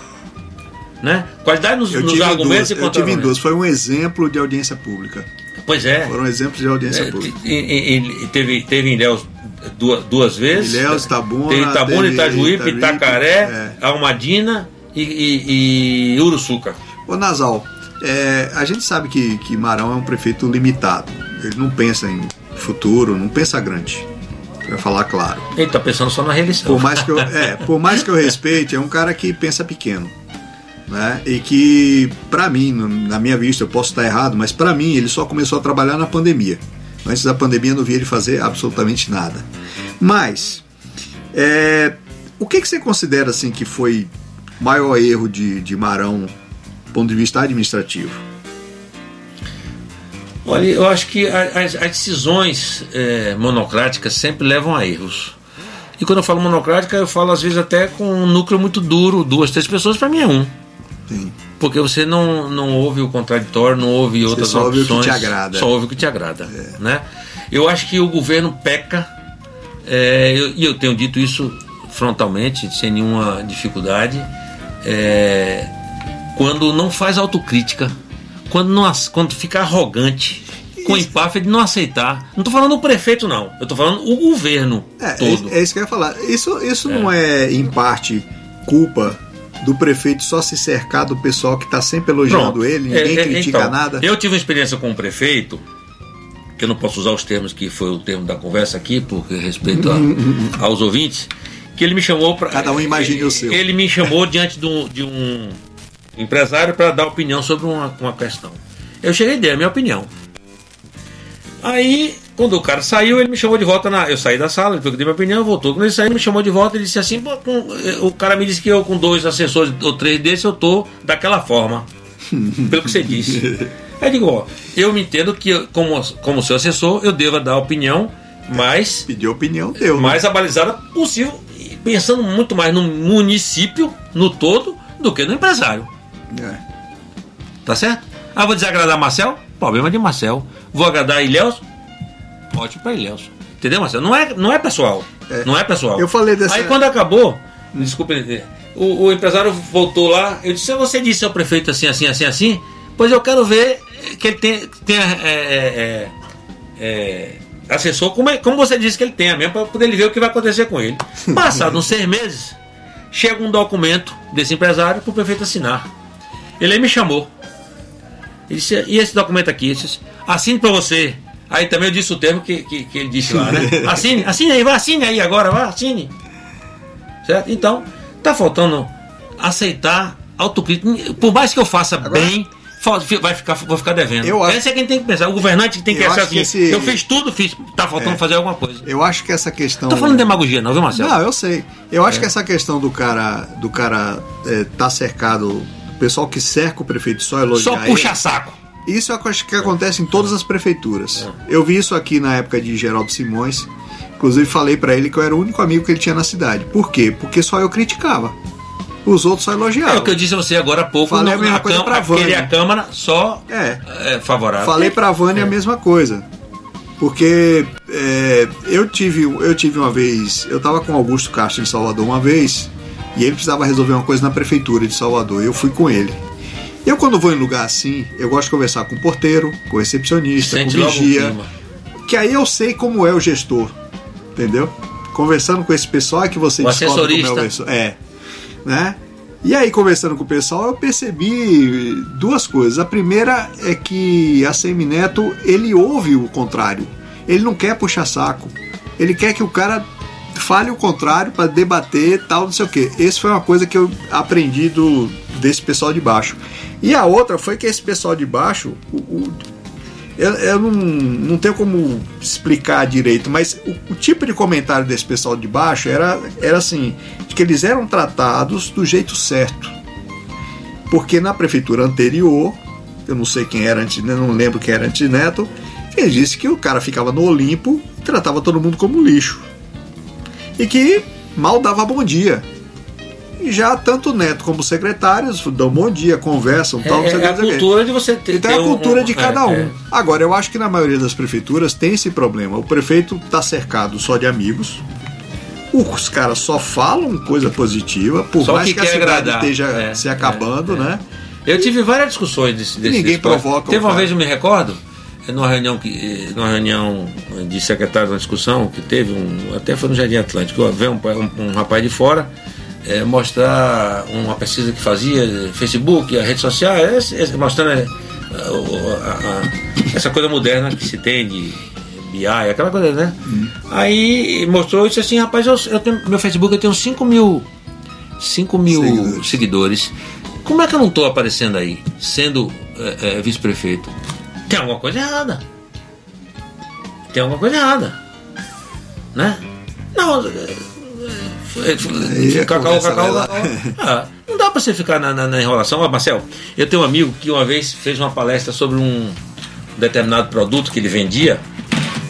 Né? Qualidade nos, Eu nos argumentos duas, e eu tive em duas, foi um exemplo de audiência pública. Pois é. Foram exemplos de audiência É, pública. e- e- e- teve, teve em Ilhéus duas, duas vezes. Ilhéus, Itabuna, Teve Itabuna, Itajuípe, Itacaré, é. Almadina e, e, e Uruçuca. Ô Nasal, é, a gente sabe que, que Marão é um prefeito limitado. Ele não pensa em futuro, não pensa grande. Pra falar claro. Ele tá pensando só na reeleição. Por mais que eu, é, por mais que eu respeite, é um cara que pensa pequeno. Né? E que, pra mim, na minha vista, eu posso estar errado, mas pra mim ele só começou a trabalhar na pandemia. Antes da pandemia eu não vi ele fazer absolutamente nada. Mas, é, o que, que você considera assim que foi maior erro de, de Marão do ponto de vista administrativo? Olha, eu acho que as, as decisões é, monocráticas sempre levam a erros. E quando eu falo monocrática, eu falo às vezes até com um núcleo muito duro, duas, três pessoas, para mim é um. Sim. Porque você não, não ouve o contraditório, não ouve outras só ouve o opções. que te agrada. Só ouve o que te agrada. Né? Eu acho que o governo peca, é, eu- e eu, tenho dito isso frontalmente, sem nenhuma dificuldade, é, quando não faz autocrítica, quando, não, quando fica arrogante, com empáfia de não aceitar. Não estou falando o prefeito, não. Eu estou falando o governo É, todo. é, é isso que eu ia falar. Isso, isso não é, em parte, culpa do prefeito só se cercar do pessoal que está sempre elogiando Pronto. ele, ninguém É, é, critica então, nada. Eu tive uma experiência com um prefeito, que eu não posso usar os termos que foi o termo da conversa aqui, por respeito a- aos ouvintes, que ele me chamou para. Cada um imagine o seu. Ele me chamou diante de um, de um empresário para dar opinião sobre uma, uma questão. Eu cheguei e dei a minha opinião. Aí, quando o cara saiu, ele me chamou de volta na. Eu saí da sala, depois que eu dei minha opinião, voltou. Quando ele saiu, ele me chamou de volta e disse assim: "Pô, com- eh, o cara me disse que eu, com dois assessores ou três desses, eu tô daquela forma. pelo que você disse. Aí digo: ó, eu me entendo que, eu, como, como seu assessor, eu devo dar opinião mais, Pediu opinião, deu. né? mais abalizada possível, pensando muito mais no município, no todo, do que no empresário. É. Tá certo? Ah, vou desagradar Marcel? Problema de Marcel. Vou agradar Ilhéus? Ótimo pra Ilhéus. Entendeu, Marcel? Não é, não é pessoal. É. Não é pessoal. Eu falei dessa- Aí quando acabou, desculpe, o, o empresário voltou lá. Eu disse: Você disse ao prefeito assim, assim, assim, assim? Pois eu quero ver que ele tem, tenha é, é, é, é, assessor, como, é- como você disse que ele tenha mesmo, para poder ele ver o que vai acontecer com ele. Passado uns seis meses, chega um documento desse empresário para o prefeito assinar. Ele aí me chamou. Ele disse, e esse documento aqui? Disse, assine para você. Aí também eu disse o termo que, que, que ele disse lá, né? Assine, assine aí, vai, assine aí agora, vai, assine. Certo? Então, tá faltando aceitar autocrítica. Por mais que eu faça bem, fa- vai ficar, vou ficar devendo. Eu acho- Esse é quem tem que pensar. O governante que tem que que assim. esse- Eu fiz tudo, fiz. Tá faltando É. fazer alguma coisa. Eu acho que essa questão. Não tô falando demagogia, não, viu, Marcelo? Não, eu sei. Eu É. acho que essa questão do cara do cara é, tá cercado, o pessoal que cerca o prefeito só elogiar Só puxa ele, saco. Isso é o que eu acho que acontece em todas as prefeituras. É. Eu vi isso aqui na época de Geraldo Simões. Inclusive falei pra ele que eu era o único amigo que ele tinha na cidade. Por quê? Porque só eu criticava. Os outros só É elogiavam. o que eu disse a você agora há pouco. Falei no- a mesma coisa Câmara- pra Vânia. A Câmara só É. é favorável. Falei pra Vânia a mesma coisa. Porque é, eu tive eu tive uma vez, eu tava com o Augusto Castro em Salvador uma vez, e ele precisava resolver uma coisa na prefeitura de Salvador, e eu fui com ele. Eu quando vou em lugar assim, eu gosto de conversar com o porteiro, com o recepcionista, Sente com o vigia, que aí eu sei como é o gestor, entendeu? Conversando com esse pessoal é que você O descobre como é o gestor. É, né? E aí, conversando com o pessoal, eu percebi duas coisas. A primeira é que a Semineto, ele ouve o contrário. Ele não quer puxar saco. Ele quer que o cara fale o contrário para debater tal, não sei o quê. Esse foi uma coisa que eu aprendi do, desse pessoal de baixo. E a outra foi que esse pessoal de baixo, o- o- eu, eu não, não tenho como explicar direito, mas o, o tipo de comentário desse pessoal de baixo era, era assim, de que eles eram tratados do jeito certo. Porque na prefeitura anterior, eu não sei quem era antes, né, não lembro quem era antes Neto, ele disse que o cara ficava no Olimpo e tratava todo mundo como lixo. E que mal dava bom dia. E já tanto o Neto como os secretários dão bom dia, conversam, tal, É, o é que, a cultura de você ter. Então é a cultura um- de é, cada um. é. Agora, eu acho que na maioria das prefeituras tem esse problema. O prefeito está cercado só de amigos. Os caras só falam coisa positiva, por Só mais que que, a cidade agradar. esteja É, se acabando, é, é. né? Eu tive várias discussões desse, desse Ninguém provoca Teve uma cara. vez, eu me recordo, numa reunião, que, numa reunião de secretários, uma discussão que teve, um, até foi no Jardim Atlântico, veio um, um, um rapaz de fora eh, mostrar uma pesquisa que fazia, Facebook, a rede social, esse- esse- mostrando a- essa coisa moderna que se tem de BI, aquela coisa, né? Hum. Aí mostrou e disse assim, rapaz, eu, eu tenho, meu Facebook eu tenho 5 mil 5 mil Seguidores. seguidores. Como é que eu não estou aparecendo aí, sendo é, é, vice-prefeito? Tem alguma coisa errada. Tem alguma coisa errada. Né? Não. É, é, cacau, cacau, cacau. Ah, não dá pra você ficar na, na- na enrolação. Ó, Marcel, eu tenho um amigo que uma vez fez uma palestra sobre um, determinado produto que ele vendia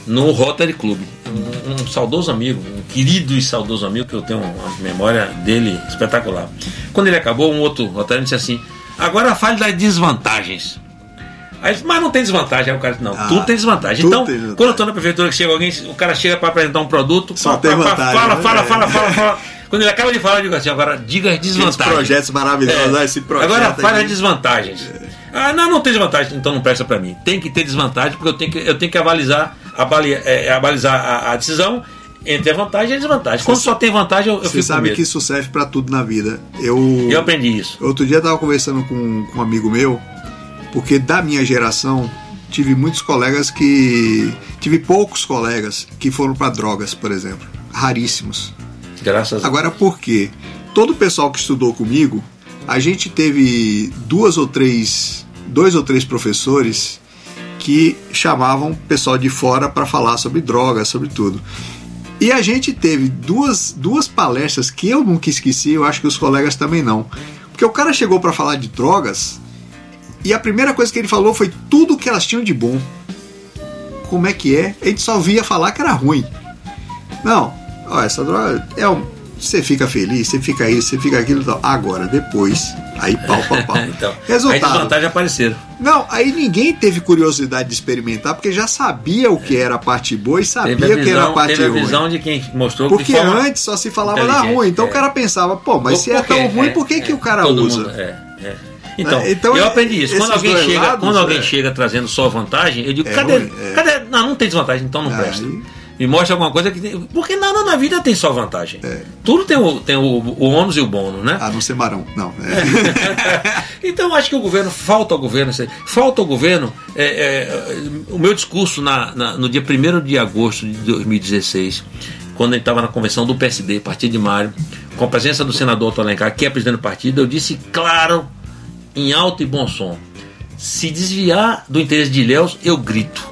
no Rotary Club. Um, um saudoso amigo, um querido e saudoso amigo, que eu tenho uma memória dele espetacular. Quando ele acabou, um outro Rotary disse assim: agora fale das desvantagens. Aí, mas não tem desvantagem. Aí o cara não, Ah, tudo tem desvantagem. tudo Então, tem desvantagem. quando eu estou na prefeitura que chega alguém, o cara chega para apresentar um produto, Só pá, tem pá, vantagem, fala, né? fala, É. fala, fala, fala. Quando ele acaba de falar, eu digo assim, agora diga as desvantagens. projetos maravilhosos, ah, esse projeto. Agora fala as desvantagens. Ah, não, não tem desvantagem, então não presta para mim. Tem que ter desvantagem, porque eu tenho que, eu tenho que avalizar, avaliar, é, avalizar a, a decisão entre a vantagem e a desvantagem. Quando só tem vantagem, eu, eu Você sabe que isso serve pra tudo na vida. Eu, Eu aprendi isso. outro dia eu tava conversando com, com um amigo meu, porque da minha geração tive muitos colegas que. Tive poucos colegas que foram pra drogas, por exemplo. Raríssimos. Graças a Agora por quê? Todo o pessoal que estudou comigo, a gente teve duas ou três, dois ou três professores que chamavam o pessoal de fora para falar sobre drogas, sobre tudo. E a gente teve duas, duas palestras que eu nunca esqueci, eu acho que os colegas também não. Porque o cara chegou para falar de drogas e a primeira coisa que ele falou foi tudo que elas tinham de bom. Como é que é? A gente só via falar que era ruim. Não, ó, essa droga é um. Você fica feliz, você fica isso, você fica aquilo e tal. Agora, depois, aí pau, pau, pau. então, aí Resultado. desvantagens apareceram. Não, aí ninguém teve curiosidade de experimentar, porque já sabia o que era a parte boa e sabia Teve a o que era a visão, parte teve a ruim. visão de quem mostrou Porque que antes só se falava da ruim. Então é. o cara pensava, pô, mas se é tão ruim, É, por que, é, que o cara usa? mundo- é, é. Então, Né? Então, eu aprendi isso. Quando alguém, chega, lados, quando alguém é. chega trazendo só vantagem, eu digo, É cadê? ruim, é. cadê? Não, não tem desvantagem, então não Aí- presta. Me mostra alguma coisa que tem. Porque nada na vida tem só vantagem. É. Tudo tem o, tem o, o ônus e o bônus, né? A não ser marão. Não. é. então acho que o governo, falta ao governo, falta ao governo. é, o meu discurso na, na- no dia 1 de agosto de 2016, quando ele estava na convenção do PSD, Partido de Mário, com a presença do senador Otto Alencar, que é presidente do partido, eu disse claro, em alto e bom som: se desviar do interesse de Ilhéus, eu grito.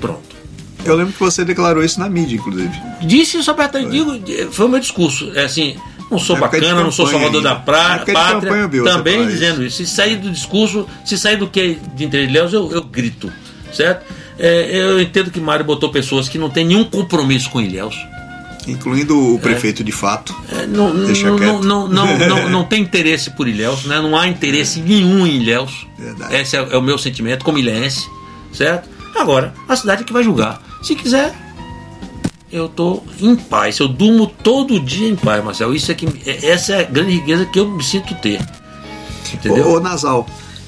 Pronto. Eu lembro que você declarou isso na mídia, inclusive. Disse isso abertamente, digo, foi o meu discurso. É assim, não sou bacana, não sou salvador da ainda. Pra, pátria. campanha, também dizendo isso. Se sair do discurso, se sair do que é de interesse de Léus, eu, eu grito. Certo? É, eu entendo que Mário botou pessoas que não têm nenhum compromisso com Ilhéus. Incluindo o prefeito de fato. É, não, Deixa não, não, não, não, tem interesse por Ilhéus, né? não há interesse nenhum em Ilhéus. Verdade. Esse é, é o meu sentimento como ilhéense, certo? Agora, a cidade é que vai julgar. Se quiser, eu tô em paz. Eu durmo todo dia em paz, Marcelo. Isso é que, é- essa é a grande riqueza que eu me sinto ter. Entendeu? Ô, ô Nasal,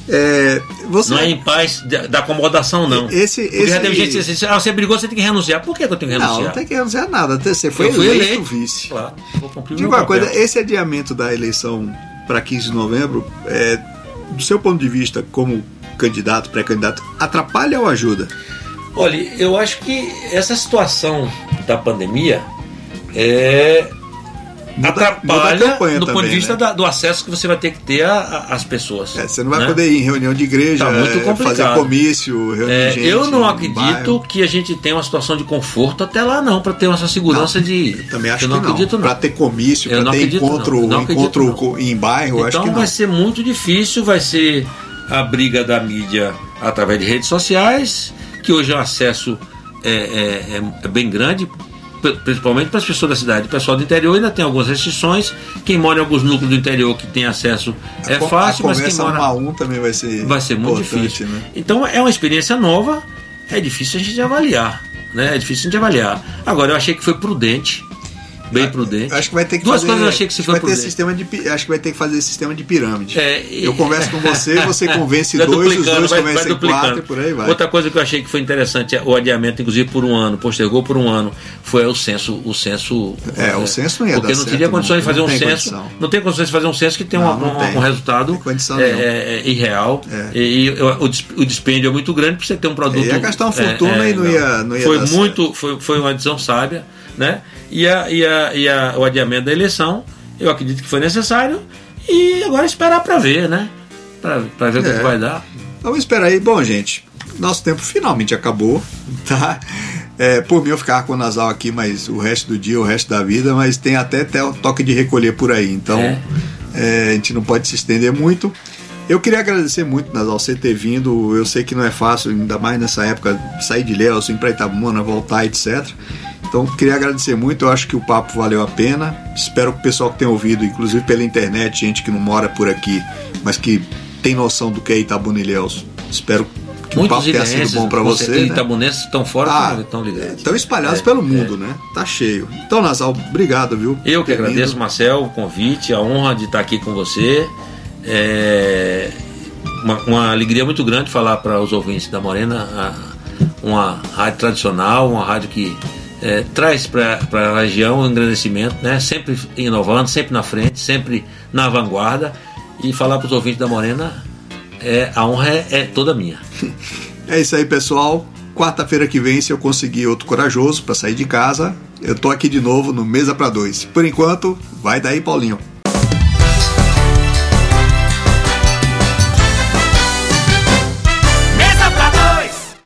é, você. Não é em paz da, da acomodação, não. Esse- Porque esse- já teve gente que disse assim, ah, você brigou, você tem que renunciar. Por que, que eu tenho que Não, renunciar? não tem que renunciar nada. Você foi eleito, eleito. vice. Claro, vou cumprir uma coisa, esse adiamento da eleição para 15 de novembro, é, do seu ponto de vista como candidato, pré-candidato, atrapalha ou ajuda? Olha, eu acho que essa situação da pandemia é, Muda- muda a atrapalha campanha do ponto também, de vista né? da- do acesso que você vai ter que ter às pessoas. É, você não vai né? poder ir em reunião de igreja, Tá muito é, complicado. fazer comício, reunião É, de gente. eu não acredito que a gente tenha uma situação de conforto até lá, não, para ter essa segurança Não, de. Eu também acho eu que não não. acredito, não. Para ter comício, para não ter acredito, encontro, não. Não acredito, encontro não. co- em bairro, eu acho Então que não. vai ser muito difícil, vai ser a briga da mídia através de redes sociais, que hoje o acesso é, é- é- é bem grande, principalmente para as pessoas da cidade. O pessoal do interior ainda tem algumas restrições. Quem mora em alguns núcleos do interior que tem acesso é co- fácil, a mas quem mora a um também vai ser vai ser muito difícil. Né? Então é uma experiência nova, é difícil a gente avaliar. Né? É difícil a gente avaliar. Agora, eu achei que foi prudente, bem prudente. Eu Acho que vai ter que Duas fazer, coisas eu achei que se acho foi vai ter prudente. sistema de acho que vai ter que fazer sistema de pirâmide. É, e- eu converso com você, você convence Vai dois, os dois vai- vai convencem duplicando. quatro e por aí vai. Outra coisa que eu achei que foi interessante, é o adiamento, inclusive por um ano, postergou por um ano, foi o censo. O censo É, o censo não ia Porque dar não certo, teria condições de não- fazer não um censo. condição. Não tem condições de fazer um censo que tem Não, um, não um- tem. um resultado é, é- é irreal. É. E, o, o dis- o dispêndio é muito grande para você ter um produto. Ia gastar uma é, fortuna é, e não ia- não ia Foi dar muito, foi, foi uma decisão sábia, né? E, a, e, a, e a, o adiamento da eleição, eu acredito que foi necessário. E agora esperar para ver, né? Para ver o que É. que vai dar. Vamos esperar aí. Bom, gente, nosso tempo finalmente acabou, tá? É, por mim eu ficar com o Nasal aqui, mas o resto do dia, o resto da vida, mas tem até, até o toque de recolher por aí, então É. é, a gente não pode se estender muito. Eu queria agradecer muito, Nasal, você ter vindo. Eu sei que não é fácil, ainda mais nessa época, sair de Léo, ir para Itabuna, voltar, etc. Então, queria agradecer muito. Eu acho que o papo valeu a pena. Espero que o pessoal que tem ouvido, inclusive pela internet, gente que não mora por aqui, mas que tem noção do que é Itabuna e Ilhéus, espero que Muitos o papo tenha sido bom para você. Tem né? itabunenses estão fora, Ah, estão ligados. Estão espalhados É, pelo mundo, né? Tá cheio. Então, Nasal, obrigado, viu? Eu que agradeço, vindo. Marcel, o convite, a honra de estar aqui com você. É uma, uma alegria muito grande falar para os ouvintes da Morena uma rádio tradicional, uma rádio que é, traz para a região um engrandecimento, né? sempre inovando, sempre na frente, sempre na vanguarda. E falar para os ouvintes da Morena, é, a honra é, é toda minha. É isso aí, pessoal. Quarta-feira que vem, se eu conseguir outro corajoso para sair de casa, eu tô aqui de novo no Mesa para Dois. Por enquanto, vai daí, Paulinho.